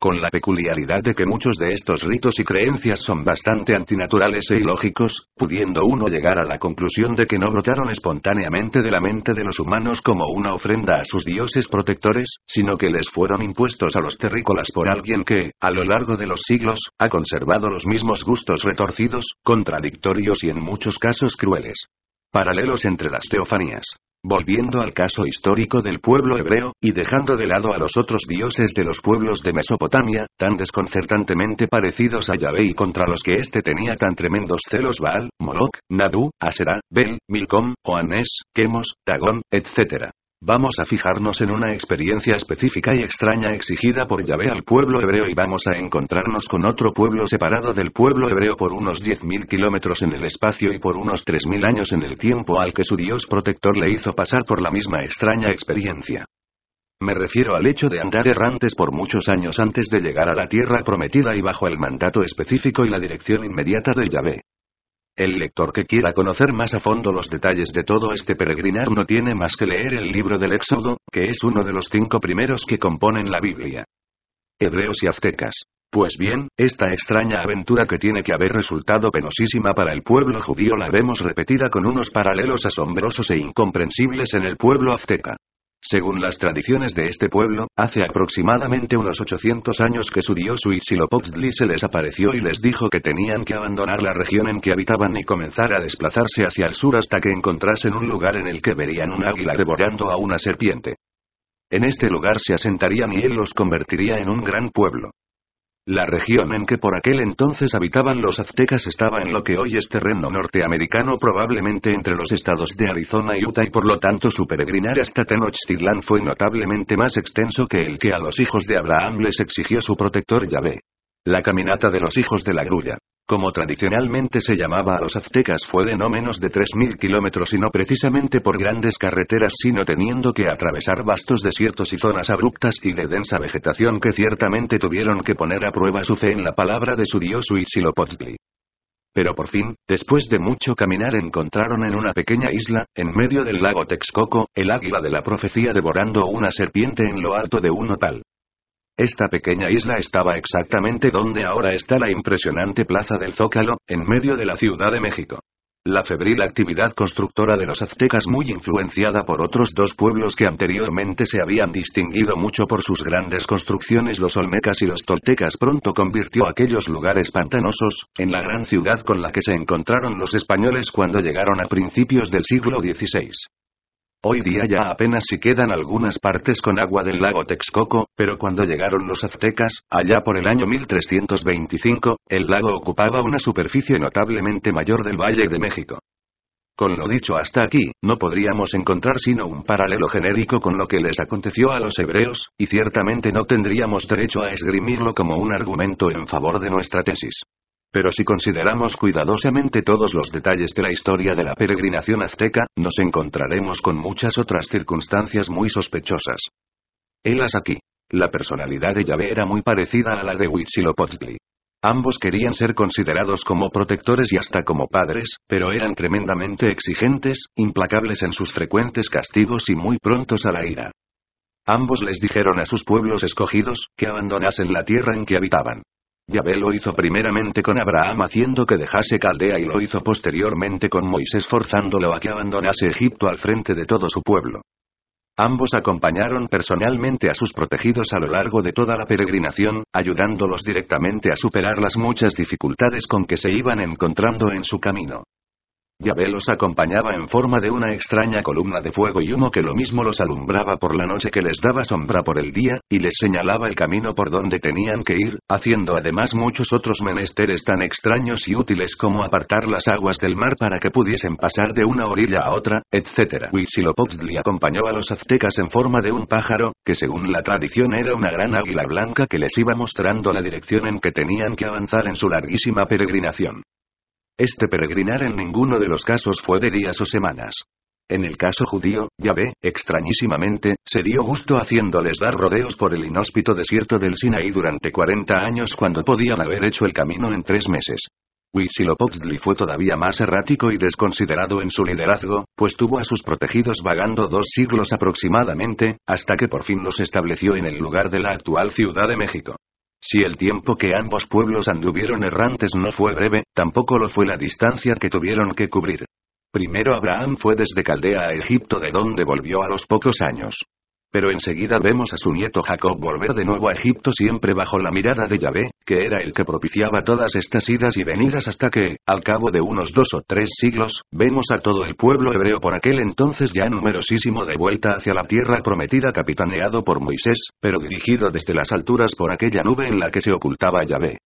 con la peculiaridad de que muchos de estos ritos y creencias son bastante antinaturales e ilógicos, pudiendo uno llegar a la conclusión de que no brotaron espontáneamente de la mente de los humanos como una ofrenda a sus dioses protectores, sino que les fueron impuestos a los terrícolas por alguien que, a lo largo de los siglos, ha conservado los mismos gustos retorcidos, contradictorios y en muchos casos crueles. Paralelos entre las teofanías. Volviendo al caso histórico del pueblo hebreo, y dejando de lado a los otros dioses de los pueblos de Mesopotamia, tan desconcertantemente parecidos a Yahvé y contra los que éste tenía tan tremendos celos Baal, Moloch, Nadu, Asera, Bel, Milcom, Oanes, Quemos, Dagón, etc. Vamos a fijarnos en una experiencia específica y extraña exigida por Yahvé al pueblo hebreo y vamos a encontrarnos con otro pueblo separado del pueblo hebreo por unos 10.000 kilómetros en el espacio y por unos 3.000 años en el tiempo al que su Dios protector le hizo pasar por la misma extraña experiencia. Me refiero al hecho de andar errantes por muchos años antes de llegar a la tierra prometida y bajo el mandato específico y la dirección inmediata de Yahvé. El lector que quiera conocer más a fondo los detalles de todo este peregrinar no tiene más que leer el libro del Éxodo, que es uno de los cinco primeros que componen la Biblia. Hebreos y aztecas. Pues bien, esta extraña aventura que tiene que haber resultado penosísima para el pueblo judío la vemos repetida con unos paralelos asombrosos e incomprensibles en el pueblo azteca. Según las tradiciones de este pueblo, hace aproximadamente unos 800 años que su dios Huitzilopochtli se les apareció y les dijo que tenían que abandonar la región en que habitaban y comenzar a desplazarse hacia el sur hasta que encontrasen un lugar en el que verían un águila devorando a una serpiente. En este lugar se asentarían y él los convertiría en un gran pueblo. La región en que por aquel entonces habitaban los aztecas estaba en lo que hoy es terreno norteamericano probablemente entre los estados de Arizona y Utah y por lo tanto su peregrinar hasta Tenochtitlán fue notablemente más extenso que el que a los hijos de Abraham les exigió su protector Yahvé. La caminata de los hijos de la grulla como tradicionalmente se llamaba a los aztecas fue de no menos de 3.000 kilómetros y no precisamente por grandes carreteras sino teniendo que atravesar vastos desiertos y zonas abruptas y de densa vegetación que ciertamente tuvieron que poner a prueba su fe en la palabra de su dios Huitzilopochtli. Pero por fin, después de mucho caminar encontraron en una pequeña isla, en medio del lago Texcoco, el águila de la profecía devorando una serpiente en lo alto de un otal. Esta pequeña isla estaba exactamente donde ahora está la impresionante Plaza del Zócalo, en medio de la Ciudad de México. La febril actividad constructora de los aztecas muy influenciada por otros dos pueblos que anteriormente se habían distinguido mucho por sus grandes construcciones los olmecas y los toltecas pronto convirtió aquellos lugares pantanosos, en la gran ciudad con la que se encontraron los españoles cuando llegaron a principios del siglo XVI. Hoy día ya apenas si quedan algunas partes con agua del lago Texcoco, pero cuando llegaron los aztecas, allá por el año 1325, el lago ocupaba una superficie notablemente mayor del Valle de México. Con lo dicho hasta aquí, no podríamos encontrar sino un paralelo genérico con lo que les aconteció a los hebreos, y ciertamente no tendríamos derecho a esgrimirlo como un argumento en favor de nuestra tesis. Pero si consideramos cuidadosamente todos los detalles de la historia de la peregrinación azteca, nos encontraremos con muchas otras circunstancias muy sospechosas. Helas aquí. La personalidad de Yahvé era muy parecida a la de Huitzilopochtli. Ambos querían ser considerados como protectores y hasta como padres, pero eran tremendamente exigentes, implacables en sus frecuentes castigos y muy prontos a la ira. Ambos les dijeron a sus pueblos escogidos, que abandonasen la tierra en que habitaban. Yahvé lo hizo primeramente con Abraham haciendo que dejase Caldea y lo hizo posteriormente con Moisés forzándolo a que abandonase Egipto al frente de todo su pueblo. Ambos acompañaron personalmente a sus protegidos a lo largo de toda la peregrinación, ayudándolos directamente a superar las muchas dificultades con que se iban encontrando en su camino. Yahvé los acompañaba en forma de una extraña columna de fuego y humo que lo mismo los alumbraba por la noche que les daba sombra por el día, y les señalaba el camino por donde tenían que ir, haciendo además muchos otros menesteres tan extraños y útiles como apartar las aguas del mar para que pudiesen pasar de una orilla a otra, etc. Huitzilopochtli acompañó a los aztecas en forma de un pájaro, que según la tradición era una gran águila blanca que les iba mostrando la dirección en que tenían que avanzar en su larguísima peregrinación. Este peregrinar en ninguno de los casos fue de días o semanas. En el caso judío, Yahvé, extrañísimamente, se dio gusto haciéndoles dar rodeos por el inhóspito desierto del Sinaí durante 40 años cuando podían haber hecho el camino en tres meses. Huitzilopochtli fue todavía más errático y desconsiderado en su liderazgo, pues tuvo a sus protegidos vagando dos siglos aproximadamente, hasta que por fin los estableció en el lugar de la actual Ciudad de México. Si el tiempo que ambos pueblos anduvieron errantes no fue breve, tampoco lo fue la distancia que tuvieron que cubrir. Primero Abraham fue desde Caldea a Egipto de donde volvió a los pocos años. Pero enseguida vemos a su nieto Jacob volver de nuevo a Egipto siempre bajo la mirada de Yahvé, que era el que propiciaba todas estas idas y venidas hasta que, al cabo de unos dos o tres siglos, vemos a todo el pueblo hebreo por aquel entonces ya numerosísimo de vuelta hacia la tierra prometida capitaneado por Moisés, pero dirigido desde las alturas por aquella nube en la que se ocultaba Yahvé.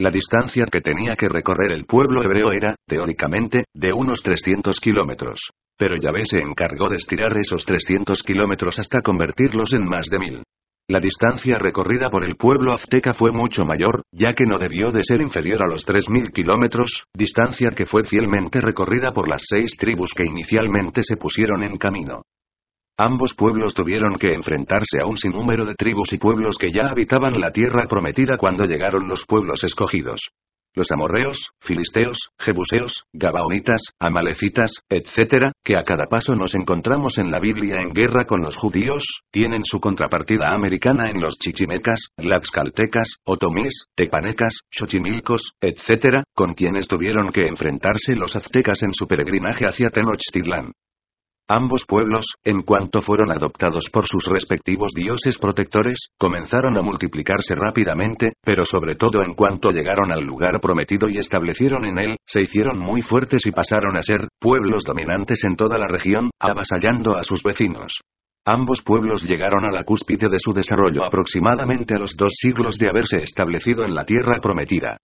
La distancia que tenía que recorrer el pueblo hebreo era, teóricamente, de unos 300 kilómetros. Pero Yahvé se encargó de estirar esos 300 kilómetros hasta convertirlos en más de mil. La distancia recorrida por el pueblo azteca fue mucho mayor, ya que no debió de ser inferior a los 3.000 kilómetros, distancia que fue fielmente recorrida por las seis tribus que inicialmente se pusieron en camino. Ambos pueblos tuvieron que enfrentarse a un sinnúmero de tribus y pueblos que ya habitaban la tierra prometida cuando llegaron los pueblos escogidos. Los amorreos, filisteos, jebuseos, gabaonitas, amalecitas, etc., que a cada paso nos encontramos en la Biblia en guerra con los judíos, tienen su contrapartida americana en los chichimecas, laxcaltecas, otomís, tepanecas, xochimilcos, etc., con quienes tuvieron que enfrentarse los aztecas en su peregrinaje hacia Tenochtitlán. Ambos pueblos, en cuanto fueron adoptados por sus respectivos dioses protectores, comenzaron a multiplicarse rápidamente, pero sobre todo en cuanto llegaron al lugar prometido y establecieron en él, se hicieron muy fuertes y pasaron a ser pueblos dominantes en toda la región, avasallando a sus vecinos. Ambos pueblos llegaron a la cúspide de su desarrollo aproximadamente a los dos siglos de haberse establecido en la tierra prometida.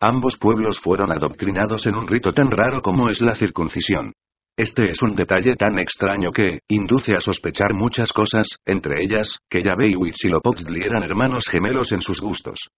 Ambos pueblos fueron adoctrinados en un rito tan raro como es la circuncisión. Este es un detalle tan extraño que, induce a sospechar muchas cosas, entre ellas, que Yahvé y Huitzilopochtli eran hermanos gemelos en sus gustos.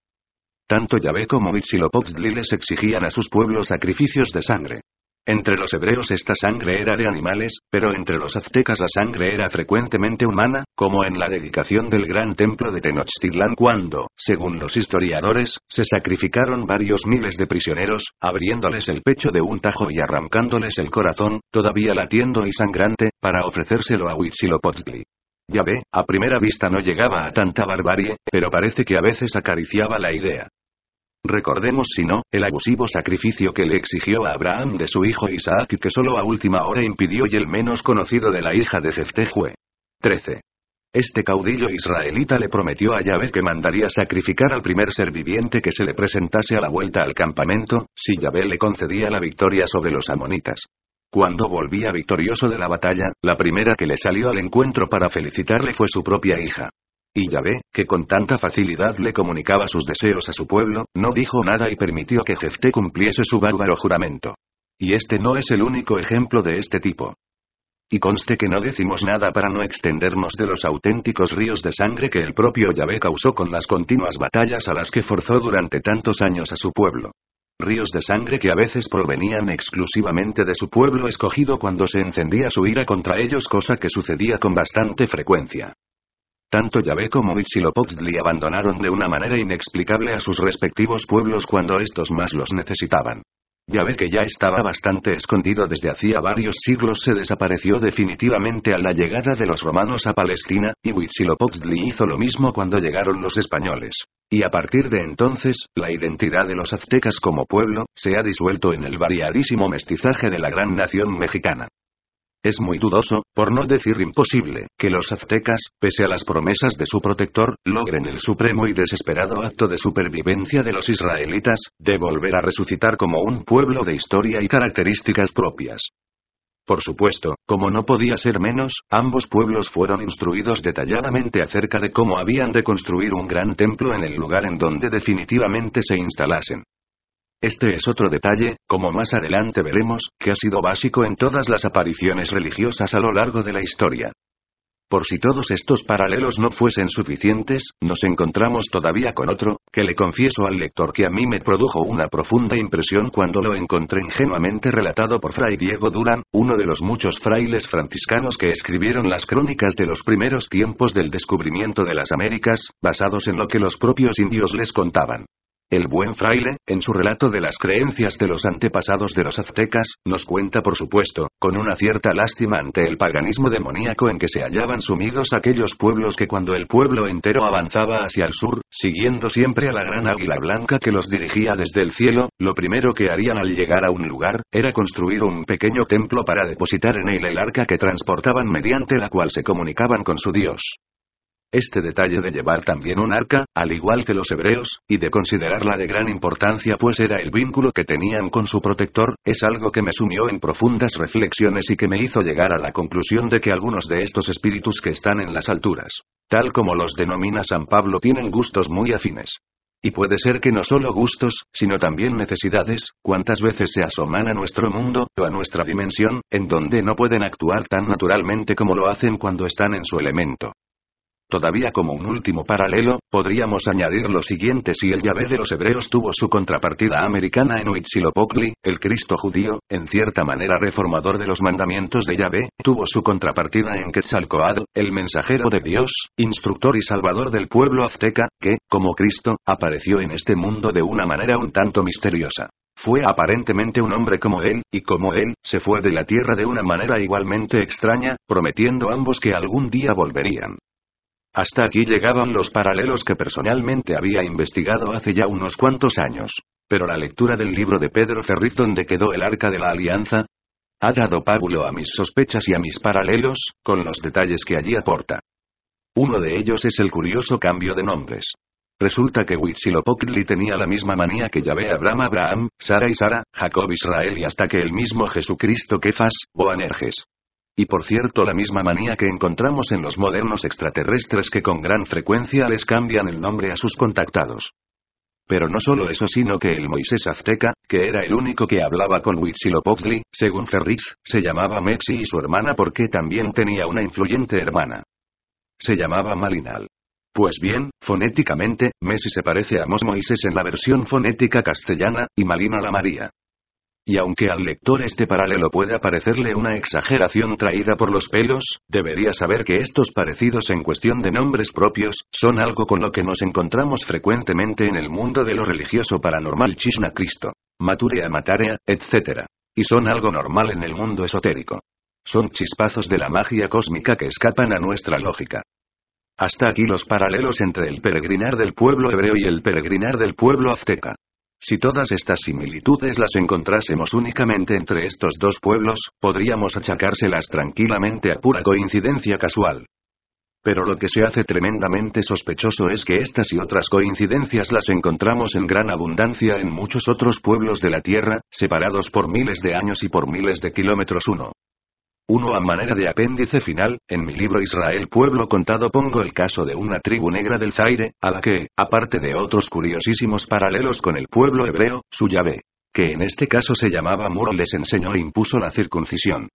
Tanto Yahvé como Huitzilopochtli les exigían a sus pueblos sacrificios de sangre. Entre los hebreos esta sangre era de animales, pero entre los aztecas la sangre era frecuentemente humana, como en la dedicación del gran templo de Tenochtitlán cuando, según los historiadores, se sacrificaron varios miles de prisioneros, abriéndoles el pecho de un tajo y arrancándoles el corazón, todavía latiendo y sangrante, para ofrecérselo a Huitzilopochtli. Ya ve, a primera vista no llegaba a tanta barbarie, pero parece que a veces acariciaba la idea. Recordemos si no, el abusivo sacrificio que le exigió a Abraham de su hijo Isaac y que solo a última hora impidió y el menos conocido de la hija de Jeftejue. 13. Este caudillo israelita le prometió a Yahvé que mandaría sacrificar al primer ser viviente que se le presentase a la vuelta al campamento, si Yahvé le concedía la victoria sobre los amonitas. Cuando volvía victorioso de la batalla, la primera que le salió al encuentro para felicitarle fue su propia hija. Y Yahvé, que con tanta facilidad le comunicaba sus deseos a su pueblo, no dijo nada y permitió que Jefté cumpliese su bárbaro juramento. Y este no es el único ejemplo de este tipo. Y conste que no decimos nada para no extendernos de los auténticos ríos de sangre que el propio Yahvé causó con las continuas batallas a las que forzó durante tantos años a su pueblo. Ríos de sangre que a veces provenían exclusivamente de su pueblo escogido cuando se encendía su ira contra ellos, cosa que sucedía con bastante frecuencia. Tanto Yahvé como Huitzilopochtli abandonaron de una manera inexplicable a sus respectivos pueblos cuando estos más los necesitaban. Yahvé que ya estaba bastante escondido desde hacía varios siglos se desapareció definitivamente a la llegada de los romanos a Palestina, y Huitzilopochtli hizo lo mismo cuando llegaron los españoles. Y a partir de entonces, la identidad de los aztecas como pueblo, se ha disuelto en el variadísimo mestizaje de la gran nación mexicana. Es muy dudoso, por no decir imposible, que los aztecas, pese a las promesas de su protector, logren el supremo y desesperado acto de supervivencia de los israelitas, de volver a resucitar como un pueblo de historia y características propias. Por supuesto, como no podía ser menos, ambos pueblos fueron instruidos detalladamente acerca de cómo habían de construir un gran templo en el lugar en donde definitivamente se instalasen. Este es otro detalle, como más adelante veremos, que ha sido básico en todas las apariciones religiosas a lo largo de la historia. Por si todos estos paralelos no fuesen suficientes, nos encontramos todavía con otro, que le confieso al lector que a mí me produjo una profunda impresión cuando lo encontré ingenuamente relatado por Fray Diego Durán, uno de los muchos frailes franciscanos que escribieron las crónicas de los primeros tiempos del descubrimiento de las Américas, basados en lo que los propios indios les contaban. El buen fraile, en su relato de las creencias de los antepasados de los aztecas, nos cuenta por supuesto, con una cierta lástima ante el paganismo demoníaco en que se hallaban sumidos aquellos pueblos que cuando el pueblo entero avanzaba hacia el sur, siguiendo siempre a la gran águila blanca que los dirigía desde el cielo, lo primero que harían al llegar a un lugar, era construir un pequeño templo para depositar en él el arca que transportaban mediante la cual se comunicaban con su Dios. Este detalle de llevar también un arca, al igual que los hebreos, y de considerarla de gran importancia pues era el vínculo que tenían con su protector, es algo que me sumió en profundas reflexiones y que me hizo llegar a la conclusión de que algunos de estos espíritus que están en las alturas, tal como los denomina San Pablo, tienen gustos muy afines. Y puede ser que no solo gustos, sino también necesidades, cuántas veces se asoman a nuestro mundo, o a nuestra dimensión, en donde no pueden actuar tan naturalmente como lo hacen cuando están en su elemento. Todavía como un último paralelo, podríamos añadir lo siguiente si el Yahvé de los hebreos tuvo su contrapartida americana en Huitzilopochtli, el Cristo judío, en cierta manera reformador de los mandamientos de Yahvé, tuvo su contrapartida en Quetzalcoatl, el mensajero de Dios, instructor y salvador del pueblo azteca, que, como Cristo, apareció en este mundo de una manera un tanto misteriosa. Fue aparentemente un hombre como él, y como él, se fue de la tierra de una manera igualmente extraña, prometiendo ambos que algún día volverían. Hasta aquí llegaban los paralelos que personalmente había investigado hace ya unos cuantos años. Pero la lectura del libro de Pedro Ferriz donde quedó el arca de la alianza, ha dado pábulo a mis sospechas y a mis paralelos, con los detalles que allí aporta. Uno de ellos es el curioso cambio de nombres. Resulta que Huitzilopochtli tenía la misma manía que Yahvé Abraham Abraham, Sara y Sara, Jacob Israel y hasta que el mismo Jesucristo Kefas, Boanerges. Y por cierto la misma manía que encontramos en los modernos extraterrestres que con gran frecuencia les cambian el nombre a sus contactados. Pero no solo eso sino que el Moisés azteca, que era el único que hablaba con Huitzilopochtli, según Ferriz, se llamaba Mexi y su hermana porque también tenía una influyente hermana. Se llamaba Malinal. Pues bien, fonéticamente, Messi se parece a Mos Moisés en la versión fonética castellana, y Malina la María. Y aunque al lector este paralelo pueda parecerle una exageración traída por los pelos, debería saber que estos parecidos en cuestión de nombres propios, son algo con lo que nos encontramos frecuentemente en el mundo de lo religioso paranormal Chishna Cristo, Maturea Matarea, etc. Y son algo normal en el mundo esotérico. Son chispazos de la magia cósmica que escapan a nuestra lógica. Hasta aquí los paralelos entre el peregrinar del pueblo hebreo y el peregrinar del pueblo azteca. Si todas estas similitudes las encontrásemos únicamente entre estos dos pueblos, podríamos achacárselas tranquilamente a pura coincidencia casual. Pero lo que se hace tremendamente sospechoso es que estas y otras coincidencias las encontramos en gran abundancia en muchos otros pueblos de la Tierra, separados por miles de años y por miles de kilómetros uno. Uno a manera de apéndice final, en mi libro Israel Pueblo Contado pongo el caso de una tribu negra del Zaire, a la que, aparte de otros curiosísimos paralelos con el pueblo hebreo, su llave, que en este caso se llamaba Muro les enseñó e impuso la circuncisión.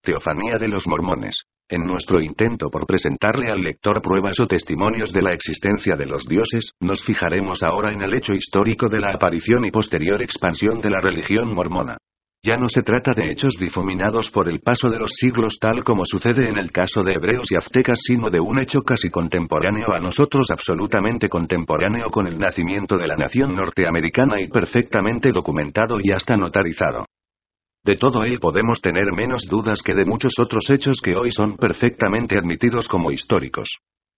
Teofanía de los mormones. En nuestro intento por presentarle al lector pruebas o testimonios de la existencia de los dioses, nos fijaremos ahora en el hecho histórico de la aparición y posterior expansión de la religión mormona. Ya no se trata de hechos difuminados por el paso de los siglos tal como sucede en el caso de hebreos y aztecas, sino de un hecho casi contemporáneo a nosotros, absolutamente contemporáneo con el nacimiento de la nación norteamericana y perfectamente documentado y hasta notarizado. De todo él podemos tener menos dudas que de muchos otros hechos que hoy son perfectamente admitidos como históricos.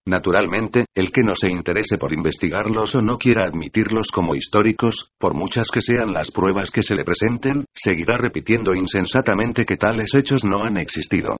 Naturalmente, el que no se interese por investigarlos o no quiera admitirlos como históricos, por muchas que sean las pruebas que se le presenten, seguirá repitiendo insensatamente que tales hechos no han existido.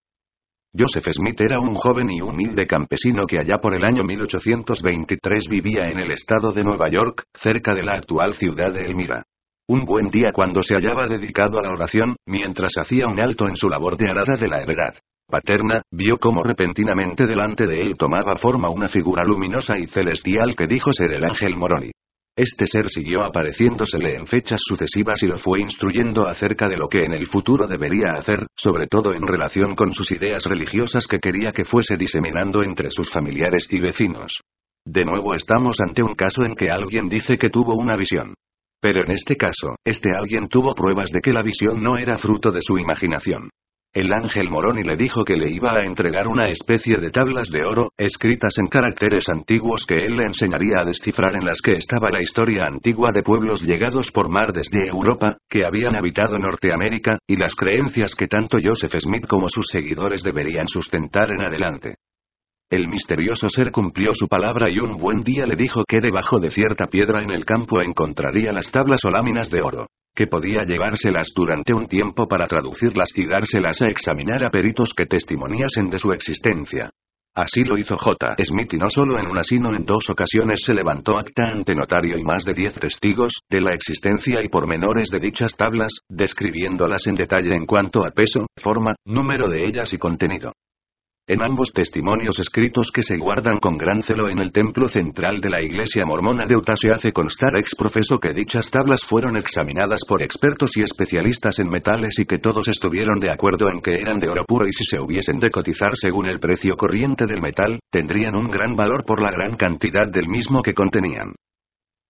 Joseph Smith era un joven y humilde campesino que allá por el año 1823 vivía en el estado de Nueva York, cerca de la actual ciudad de Elmira. Un buen día cuando se hallaba dedicado a la oración, mientras hacía un alto en su labor de arada de la heredad paterna, vio cómo repentinamente delante de él tomaba forma una figura luminosa y celestial que dijo ser el ángel Moroni. Este ser siguió apareciéndosele en fechas sucesivas y lo fue instruyendo acerca de lo que en el futuro debería hacer, sobre todo en relación con sus ideas religiosas que quería que fuese diseminando entre sus familiares y vecinos. De nuevo estamos ante un caso en que alguien dice que tuvo una visión. Pero en este caso, este alguien tuvo pruebas de que la visión no era fruto de su imaginación. El ángel Moroni le dijo que le iba a entregar una especie de tablas de oro, escritas en caracteres antiguos que él le enseñaría a descifrar en las que estaba la historia antigua de pueblos llegados por mar desde Europa, que habían habitado Norteamérica, y las creencias que tanto Joseph Smith como sus seguidores deberían sustentar en adelante. El misterioso ser cumplió su palabra y un buen día le dijo que debajo de cierta piedra en el campo encontraría las tablas o láminas de oro que podía llevárselas durante un tiempo para traducirlas y dárselas a examinar a peritos que testimoniasen de su existencia. Así lo hizo J. Smith y no solo en una sino en dos ocasiones se levantó acta ante notario y más de diez testigos, de la existencia y pormenores de dichas tablas, describiéndolas en detalle en cuanto a peso, forma, número de ellas y contenido. En ambos testimonios escritos que se guardan con gran celo en el templo central de la iglesia mormona de Utah se hace constar ex profeso que dichas tablas fueron examinadas por expertos y especialistas en metales y que todos estuvieron de acuerdo en que eran de oro puro y si se hubiesen de cotizar según el precio corriente del metal, tendrían un gran valor por la gran cantidad del mismo que contenían.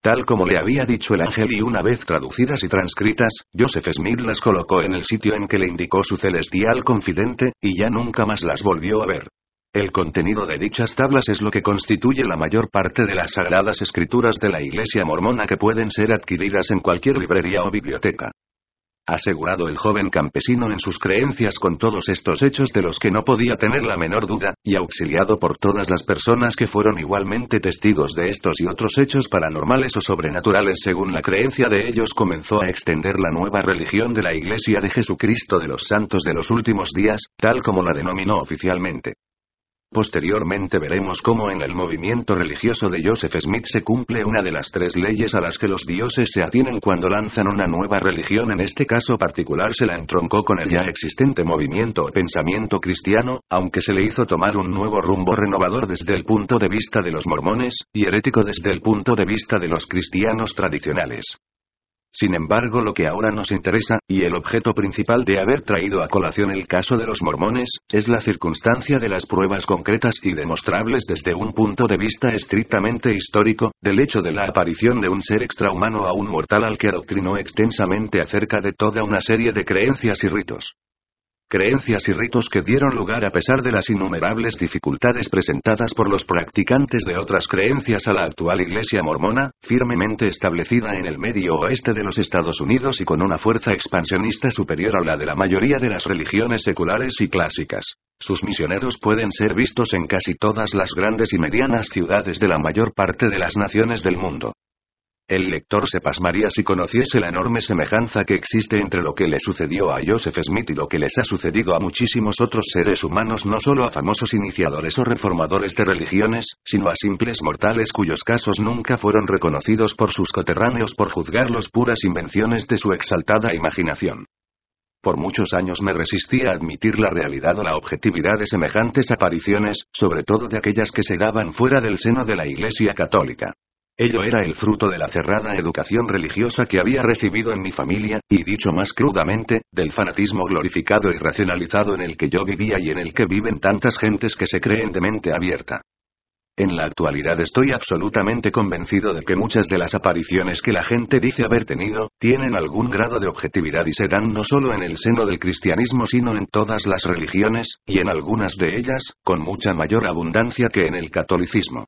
Tal como le había dicho el ángel y una vez traducidas y transcritas, Joseph Smith las colocó en el sitio en que le indicó su celestial confidente, y ya nunca más las volvió a ver. El contenido de dichas tablas es lo que constituye la mayor parte de las sagradas escrituras de la Iglesia mormona que pueden ser adquiridas en cualquier librería o biblioteca asegurado el joven campesino en sus creencias con todos estos hechos de los que no podía tener la menor duda, y auxiliado por todas las personas que fueron igualmente testigos de estos y otros hechos paranormales o sobrenaturales según la creencia de ellos, comenzó a extender la nueva religión de la Iglesia de Jesucristo de los Santos de los Últimos Días, tal como la denominó oficialmente. Posteriormente veremos cómo en el movimiento religioso de Joseph Smith se cumple una de las tres leyes a las que los dioses se atienen cuando lanzan una nueva religión. En este caso particular se la entroncó con el ya existente movimiento o pensamiento cristiano, aunque se le hizo tomar un nuevo rumbo renovador desde el punto de vista de los mormones, y herético desde el punto de vista de los cristianos tradicionales. Sin embargo, lo que ahora nos interesa, y el objeto principal de haber traído a colación el caso de los mormones, es la circunstancia de las pruebas concretas y demostrables desde un punto de vista estrictamente histórico, del hecho de la aparición de un ser extrahumano a un mortal al que adoctrinó extensamente acerca de toda una serie de creencias y ritos creencias y ritos que dieron lugar a pesar de las innumerables dificultades presentadas por los practicantes de otras creencias a la actual Iglesia mormona, firmemente establecida en el medio oeste de los Estados Unidos y con una fuerza expansionista superior a la de la mayoría de las religiones seculares y clásicas. Sus misioneros pueden ser vistos en casi todas las grandes y medianas ciudades de la mayor parte de las naciones del mundo. El lector se pasmaría si conociese la enorme semejanza que existe entre lo que le sucedió a Joseph Smith y lo que les ha sucedido a muchísimos otros seres humanos, no solo a famosos iniciadores o reformadores de religiones, sino a simples mortales cuyos casos nunca fueron reconocidos por sus coterráneos por juzgarlos puras invenciones de su exaltada imaginación. Por muchos años me resistí a admitir la realidad o la objetividad de semejantes apariciones, sobre todo de aquellas que se daban fuera del seno de la Iglesia católica. Ello era el fruto de la cerrada educación religiosa que había recibido en mi familia, y dicho más crudamente, del fanatismo glorificado y racionalizado en el que yo vivía y en el que viven tantas gentes que se creen de mente abierta. En la actualidad estoy absolutamente convencido de que muchas de las apariciones que la gente dice haber tenido, tienen algún grado de objetividad y se dan no solo en el seno del cristianismo sino en todas las religiones, y en algunas de ellas, con mucha mayor abundancia que en el catolicismo.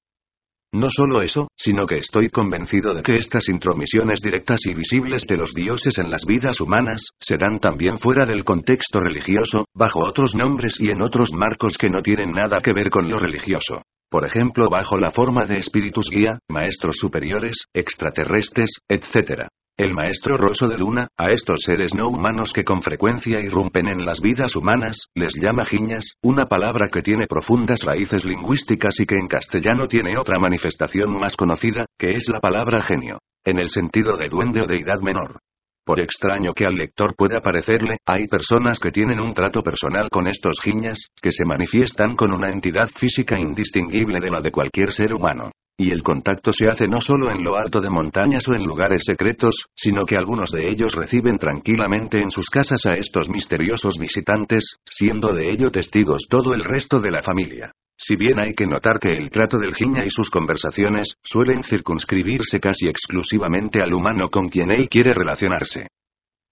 No solo eso, sino que estoy convencido de que estas intromisiones directas y visibles de los dioses en las vidas humanas, se dan también fuera del contexto religioso, bajo otros nombres y en otros marcos que no tienen nada que ver con lo religioso. Por ejemplo, bajo la forma de espíritus guía, maestros superiores, extraterrestres, etc. El maestro Rosso de Luna, a estos seres no humanos que con frecuencia irrumpen en las vidas humanas, les llama giñas, una palabra que tiene profundas raíces lingüísticas y que en castellano tiene otra manifestación más conocida, que es la palabra genio, en el sentido de duende o deidad menor. Por extraño que al lector pueda parecerle, hay personas que tienen un trato personal con estos giñas, que se manifiestan con una entidad física indistinguible de la de cualquier ser humano. Y el contacto se hace no solo en lo alto de montañas o en lugares secretos, sino que algunos de ellos reciben tranquilamente en sus casas a estos misteriosos visitantes, siendo de ello testigos todo el resto de la familia. Si bien hay que notar que el trato del Giña y sus conversaciones suelen circunscribirse casi exclusivamente al humano con quien él quiere relacionarse.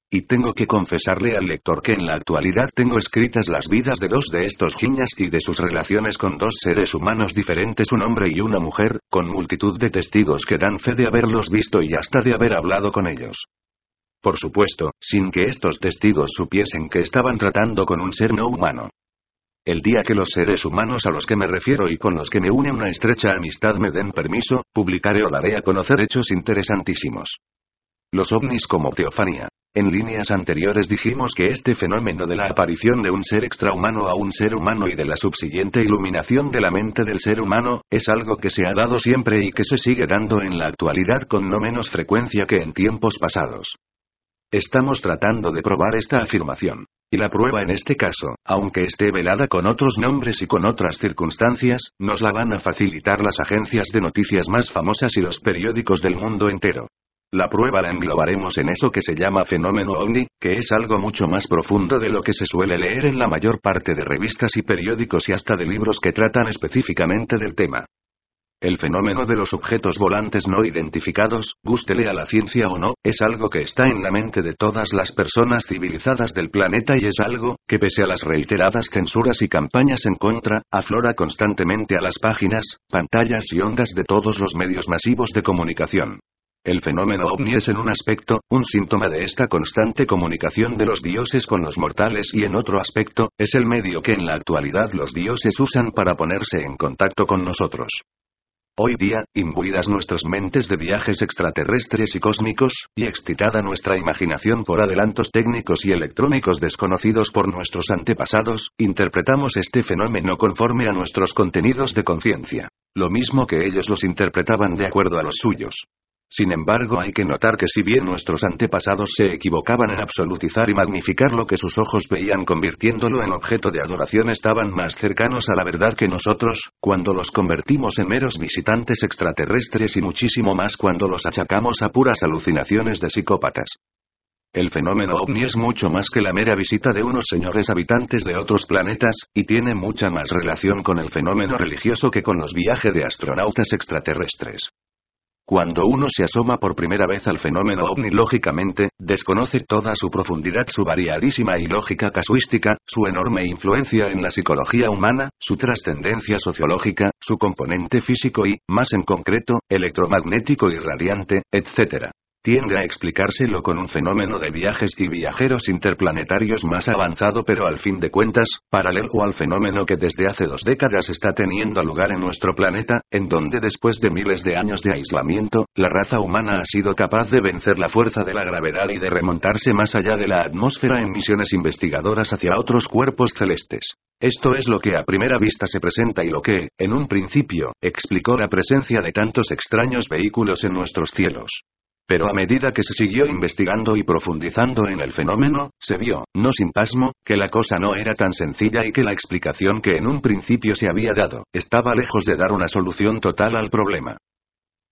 Y tengo que confesarle al lector que en la actualidad tengo escritas las vidas de dos de estos giñas y de sus relaciones con dos seres humanos diferentes, un hombre y una mujer, con multitud de testigos que dan fe de haberlos visto y hasta de haber hablado con ellos. Por supuesto, sin que estos testigos supiesen que estaban tratando con un ser no humano. El día que los seres humanos a los que me refiero y con los que me une una estrecha amistad me den permiso, publicaré o daré a conocer hechos interesantísimos. Los ovnis como teofanía. En líneas anteriores dijimos que este fenómeno de la aparición de un ser extrahumano a un ser humano y de la subsiguiente iluminación de la mente del ser humano, es algo que se ha dado siempre y que se sigue dando en la actualidad con no menos frecuencia que en tiempos pasados. Estamos tratando de probar esta afirmación. Y la prueba en este caso, aunque esté velada con otros nombres y con otras circunstancias, nos la van a facilitar las agencias de noticias más famosas y los periódicos del mundo entero. La prueba la englobaremos en eso que se llama fenómeno ovni, que es algo mucho más profundo de lo que se suele leer en la mayor parte de revistas y periódicos y hasta de libros que tratan específicamente del tema. El fenómeno de los objetos volantes no identificados, gústele a la ciencia o no, es algo que está en la mente de todas las personas civilizadas del planeta y es algo, que pese a las reiteradas censuras y campañas en contra, aflora constantemente a las páginas, pantallas y ondas de todos los medios masivos de comunicación. El fenómeno ovni es en un aspecto, un síntoma de esta constante comunicación de los dioses con los mortales y en otro aspecto, es el medio que en la actualidad los dioses usan para ponerse en contacto con nosotros. Hoy día, imbuidas nuestras mentes de viajes extraterrestres y cósmicos, y excitada nuestra imaginación por adelantos técnicos y electrónicos desconocidos por nuestros antepasados, interpretamos este fenómeno conforme a nuestros contenidos de conciencia. Lo mismo que ellos los interpretaban de acuerdo a los suyos. Sin embargo, hay que notar que si bien nuestros antepasados se equivocaban en absolutizar y magnificar lo que sus ojos veían convirtiéndolo en objeto de adoración, estaban más cercanos a la verdad que nosotros, cuando los convertimos en meros visitantes extraterrestres y muchísimo más cuando los achacamos a puras alucinaciones de psicópatas. El fenómeno ovni es mucho más que la mera visita de unos señores habitantes de otros planetas, y tiene mucha más relación con el fenómeno religioso que con los viajes de astronautas extraterrestres. Cuando uno se asoma por primera vez al fenómeno ovni lógicamente, desconoce toda su profundidad, su variadísima y lógica casuística, su enorme influencia en la psicología humana, su trascendencia sociológica, su componente físico y, más en concreto, electromagnético y radiante, etc tiende a explicárselo con un fenómeno de viajes y viajeros interplanetarios más avanzado pero al fin de cuentas, paralelo al fenómeno que desde hace dos décadas está teniendo lugar en nuestro planeta, en donde después de miles de años de aislamiento, la raza humana ha sido capaz de vencer la fuerza de la gravedad y de remontarse más allá de la atmósfera en misiones investigadoras hacia otros cuerpos celestes. Esto es lo que a primera vista se presenta y lo que, en un principio, explicó la presencia de tantos extraños vehículos en nuestros cielos. Pero a medida que se siguió investigando y profundizando en el fenómeno, se vio, no sin pasmo, que la cosa no era tan sencilla y que la explicación que en un principio se había dado, estaba lejos de dar una solución total al problema.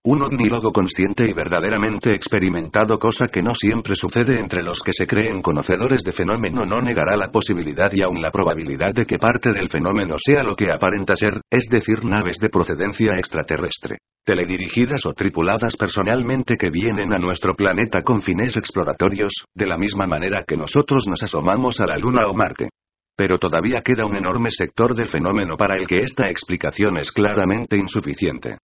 Un ovnílogo consciente y verdaderamente experimentado, cosa que no siempre sucede entre los que se creen conocedores de fenómeno, no negará la posibilidad y aún la probabilidad de que parte del fenómeno sea lo que aparenta ser, es decir, naves de procedencia extraterrestre, teledirigidas o tripuladas personalmente que vienen a nuestro planeta con fines exploratorios, de la misma manera que nosotros nos asomamos a la Luna o Marte. Pero todavía queda un enorme sector del fenómeno para el que esta explicación es claramente insuficiente.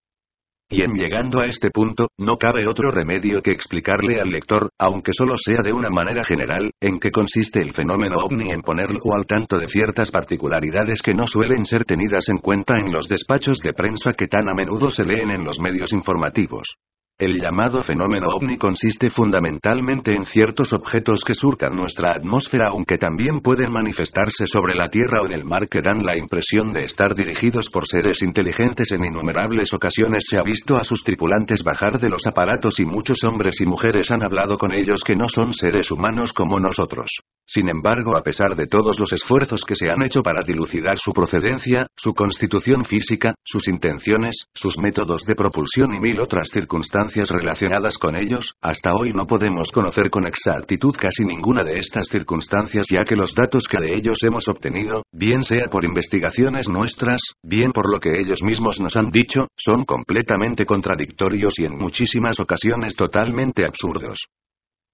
Y en llegando a este punto, no cabe otro remedio que explicarle al lector, aunque solo sea de una manera general, en qué consiste el fenómeno ovni en ponerlo al tanto de ciertas particularidades que no suelen ser tenidas en cuenta en los despachos de prensa que tan a menudo se leen en los medios informativos. El llamado fenómeno ovni consiste fundamentalmente en ciertos objetos que surcan nuestra atmósfera aunque también pueden manifestarse sobre la Tierra o en el mar que dan la impresión de estar dirigidos por seres inteligentes en innumerables ocasiones se ha visto a sus tripulantes bajar de los aparatos y muchos hombres y mujeres han hablado con ellos que no son seres humanos como nosotros. Sin embargo, a pesar de todos los esfuerzos que se han hecho para dilucidar su procedencia, su constitución física, sus intenciones, sus métodos de propulsión y mil otras circunstancias relacionadas con ellos, hasta hoy no podemos conocer con exactitud casi ninguna de estas circunstancias ya que los datos que de ellos hemos obtenido, bien sea por investigaciones nuestras, bien por lo que ellos mismos nos han dicho, son completamente contradictorios y en muchísimas ocasiones totalmente absurdos.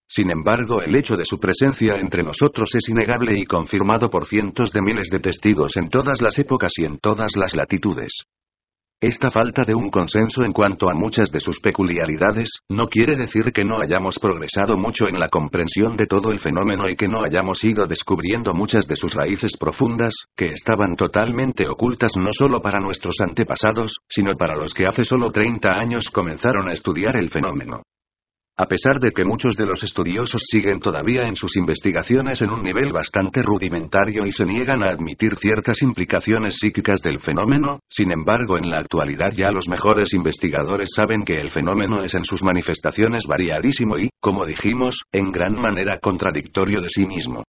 Sin embargo, el hecho de su presencia entre nosotros es innegable y confirmado por cientos de miles de testigos en todas las épocas y en todas las latitudes. Esta falta de un consenso en cuanto a muchas de sus peculiaridades, no quiere decir que no hayamos progresado mucho en la comprensión de todo el fenómeno y que no hayamos ido descubriendo muchas de sus raíces profundas, que estaban totalmente ocultas no solo para nuestros antepasados, sino para los que hace solo 30 años comenzaron a estudiar el fenómeno. A pesar de que muchos de los estudiosos siguen todavía en sus investigaciones en un nivel bastante rudimentario y se niegan a admitir ciertas implicaciones psíquicas del fenómeno, sin embargo en la actualidad ya los mejores investigadores saben que el fenómeno es en sus manifestaciones variadísimo y, como dijimos, en gran manera contradictorio de sí mismo.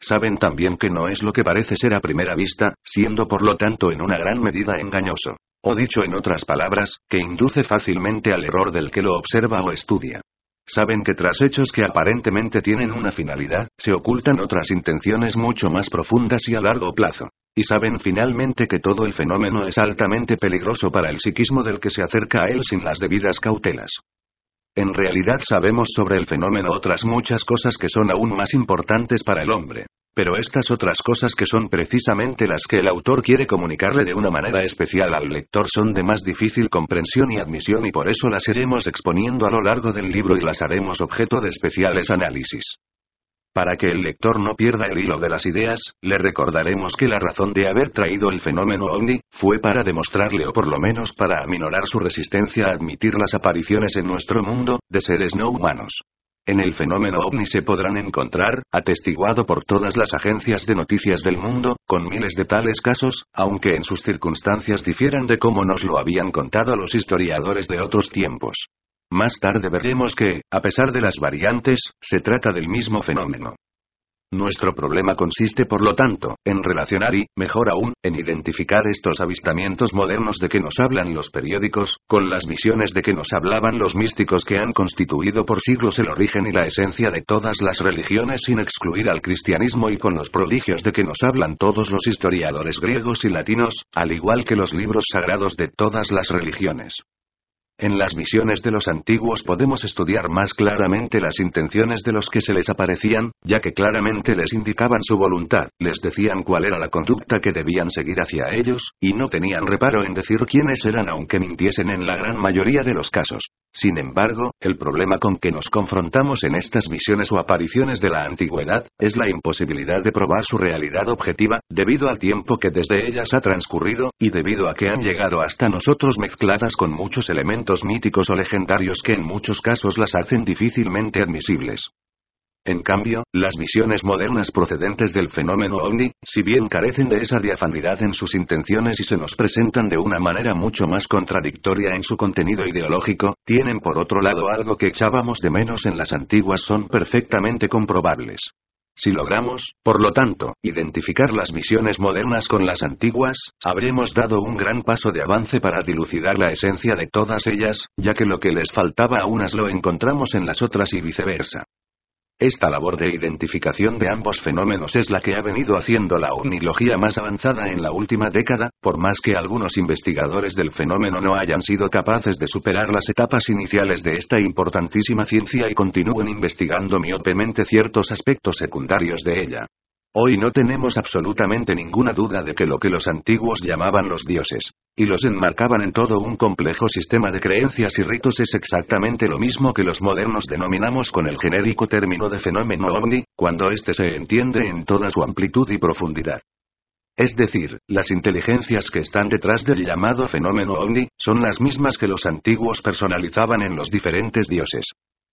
Saben también que no es lo que parece ser a primera vista, siendo por lo tanto en una gran medida engañoso. O dicho en otras palabras, que induce fácilmente al error del que lo observa o estudia. Saben que tras hechos que aparentemente tienen una finalidad, se ocultan otras intenciones mucho más profundas y a largo plazo. Y saben finalmente que todo el fenómeno es altamente peligroso para el psiquismo del que se acerca a él sin las debidas cautelas. En realidad sabemos sobre el fenómeno otras muchas cosas que son aún más importantes para el hombre. Pero estas otras cosas que son precisamente las que el autor quiere comunicarle de una manera especial al lector son de más difícil comprensión y admisión y por eso las iremos exponiendo a lo largo del libro y las haremos objeto de especiales análisis. Para que el lector no pierda el hilo de las ideas, le recordaremos que la razón de haber traído el fenómeno ovni, fue para demostrarle o por lo menos para aminorar su resistencia a admitir las apariciones en nuestro mundo, de seres no humanos. En el fenómeno ovni se podrán encontrar, atestiguado por todas las agencias de noticias del mundo, con miles de tales casos, aunque en sus circunstancias difieran de cómo nos lo habían contado los historiadores de otros tiempos. Más tarde veremos que, a pesar de las variantes, se trata del mismo fenómeno. Nuestro problema consiste, por lo tanto, en relacionar y, mejor aún, en identificar estos avistamientos modernos de que nos hablan los periódicos, con las visiones de que nos hablaban los místicos que han constituido por siglos el origen y la esencia de todas las religiones sin excluir al cristianismo y con los prodigios de que nos hablan todos los historiadores griegos y latinos, al igual que los libros sagrados de todas las religiones. En las visiones de los antiguos podemos estudiar más claramente las intenciones de los que se les aparecían, ya que claramente les indicaban su voluntad, les decían cuál era la conducta que debían seguir hacia ellos, y no tenían reparo en decir quiénes eran aunque mintiesen en la gran mayoría de los casos. Sin embargo, el problema con que nos confrontamos en estas visiones o apariciones de la antigüedad, es la imposibilidad de probar su realidad objetiva, debido al tiempo que desde ellas ha transcurrido, y debido a que han llegado hasta nosotros mezcladas con muchos elementos míticos o legendarios que en muchos casos las hacen difícilmente admisibles. En cambio, las visiones modernas procedentes del fenómeno ovni, si bien carecen de esa diafanidad en sus intenciones y se nos presentan de una manera mucho más contradictoria en su contenido ideológico, tienen por otro lado algo que echábamos de menos en las antiguas son perfectamente comprobables. Si logramos, por lo tanto, identificar las visiones modernas con las antiguas, habremos dado un gran paso de avance para dilucidar la esencia de todas ellas, ya que lo que les faltaba a unas lo encontramos en las otras y viceversa. Esta labor de identificación de ambos fenómenos es la que ha venido haciendo la unilogía más avanzada en la última década, por más que algunos investigadores del fenómeno no hayan sido capaces de superar las etapas iniciales de esta importantísima ciencia y continúen investigando miopemente ciertos aspectos secundarios de ella. Hoy no tenemos absolutamente ninguna duda de que lo que los antiguos llamaban los dioses, y los enmarcaban en todo un complejo sistema de creencias y ritos es exactamente lo mismo que los modernos denominamos con el genérico término de fenómeno ovni, cuando éste se entiende en toda su amplitud y profundidad. Es decir, las inteligencias que están detrás del llamado fenómeno ovni, son las mismas que los antiguos personalizaban en los diferentes dioses.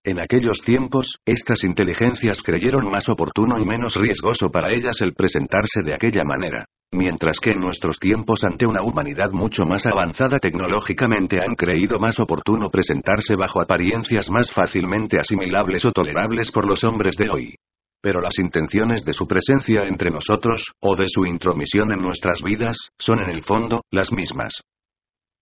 En aquellos tiempos, estas inteligencias creyeron más oportuno y menos riesgoso para ellas el presentarse de aquella manera. Mientras que en nuestros tiempos ante una humanidad mucho más avanzada tecnológicamente han creído más oportuno presentarse bajo apariencias más fácilmente asimilables o tolerables por los hombres de hoy. Pero las intenciones de su presencia entre nosotros, o de su intromisión en nuestras vidas, son en el fondo, las mismas.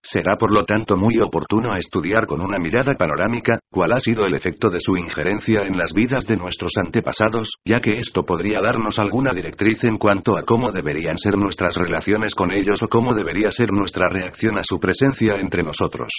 Será por lo tanto muy oportuno estudiar con una mirada panorámica, cuál ha sido el efecto de su injerencia en las vidas de nuestros antepasados, ya que esto podría darnos alguna directriz en cuanto a cómo deberían ser nuestras relaciones con ellos o cómo debería ser nuestra reacción a su presencia entre nosotros.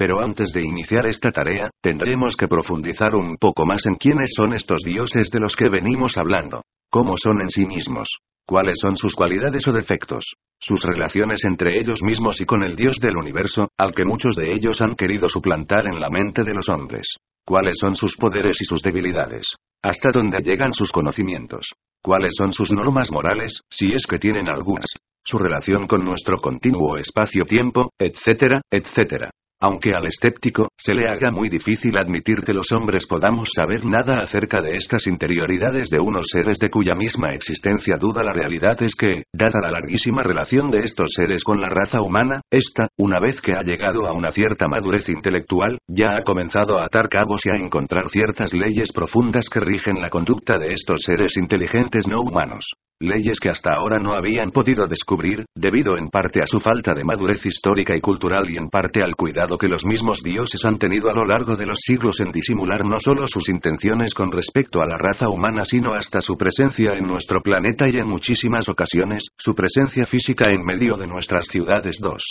Pero antes de iniciar esta tarea, tendremos que profundizar un poco más en quiénes son estos dioses de los que venimos hablando. ¿Cómo son en sí mismos? ¿Cuáles son sus cualidades o defectos? Sus relaciones entre ellos mismos y con el Dios del universo, al que muchos de ellos han querido suplantar en la mente de los hombres. ¿Cuáles son sus poderes y sus debilidades? ¿Hasta dónde llegan sus conocimientos? ¿Cuáles son sus normas morales, si es que tienen algunas? Su relación con nuestro continuo espacio-tiempo, etcétera, etcétera. Aunque al escéptico, se le haga muy difícil admitir que los hombres podamos saber nada acerca de estas interioridades de unos seres de cuya misma existencia duda la realidad es que, dada la larguísima relación de estos seres con la raza humana, esta, una vez que ha llegado a una cierta madurez intelectual, ya ha comenzado a atar cabos y a encontrar ciertas leyes profundas que rigen la conducta de estos seres inteligentes no humanos. Leyes que hasta ahora no habían podido descubrir, debido en parte a su falta de madurez histórica y cultural y en parte al cuidado que los mismos dioses han tenido a lo largo de los siglos en disimular no solo sus intenciones con respecto a la raza humana sino hasta su presencia en nuestro planeta y en muchísimas ocasiones, su presencia física en medio de nuestras ciudades 2.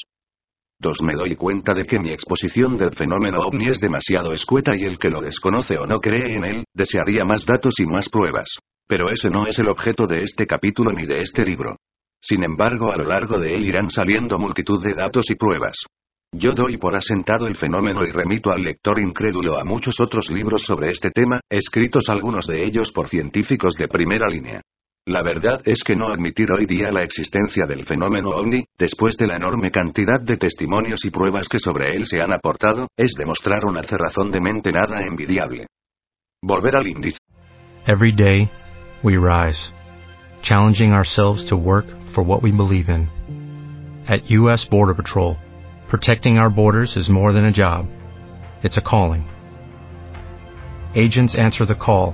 2. Me doy cuenta de que mi exposición del fenómeno ovni es demasiado escueta y el que lo desconoce o no cree en él, desearía más datos y más pruebas. Pero ese no es el objeto de este capítulo ni de este libro. Sin embargo, a lo largo de él irán saliendo multitud de datos y pruebas. Yo doy por asentado el fenómeno y remito al lector incrédulo a muchos otros libros sobre este tema, escritos algunos de ellos por científicos de primera línea. La verdad es que no admitir hoy día la existencia del fenómeno ovni, después de la enorme cantidad de testimonios y pruebas que sobre él se han aportado, es demostrar una cerrazón de mente nada envidiable. Volver al índice. Every day, we rise, challenging ourselves to work for what we believe in. At U.S. Border Patrol, protecting our borders is more than a job, it's a calling. Agents answer the call,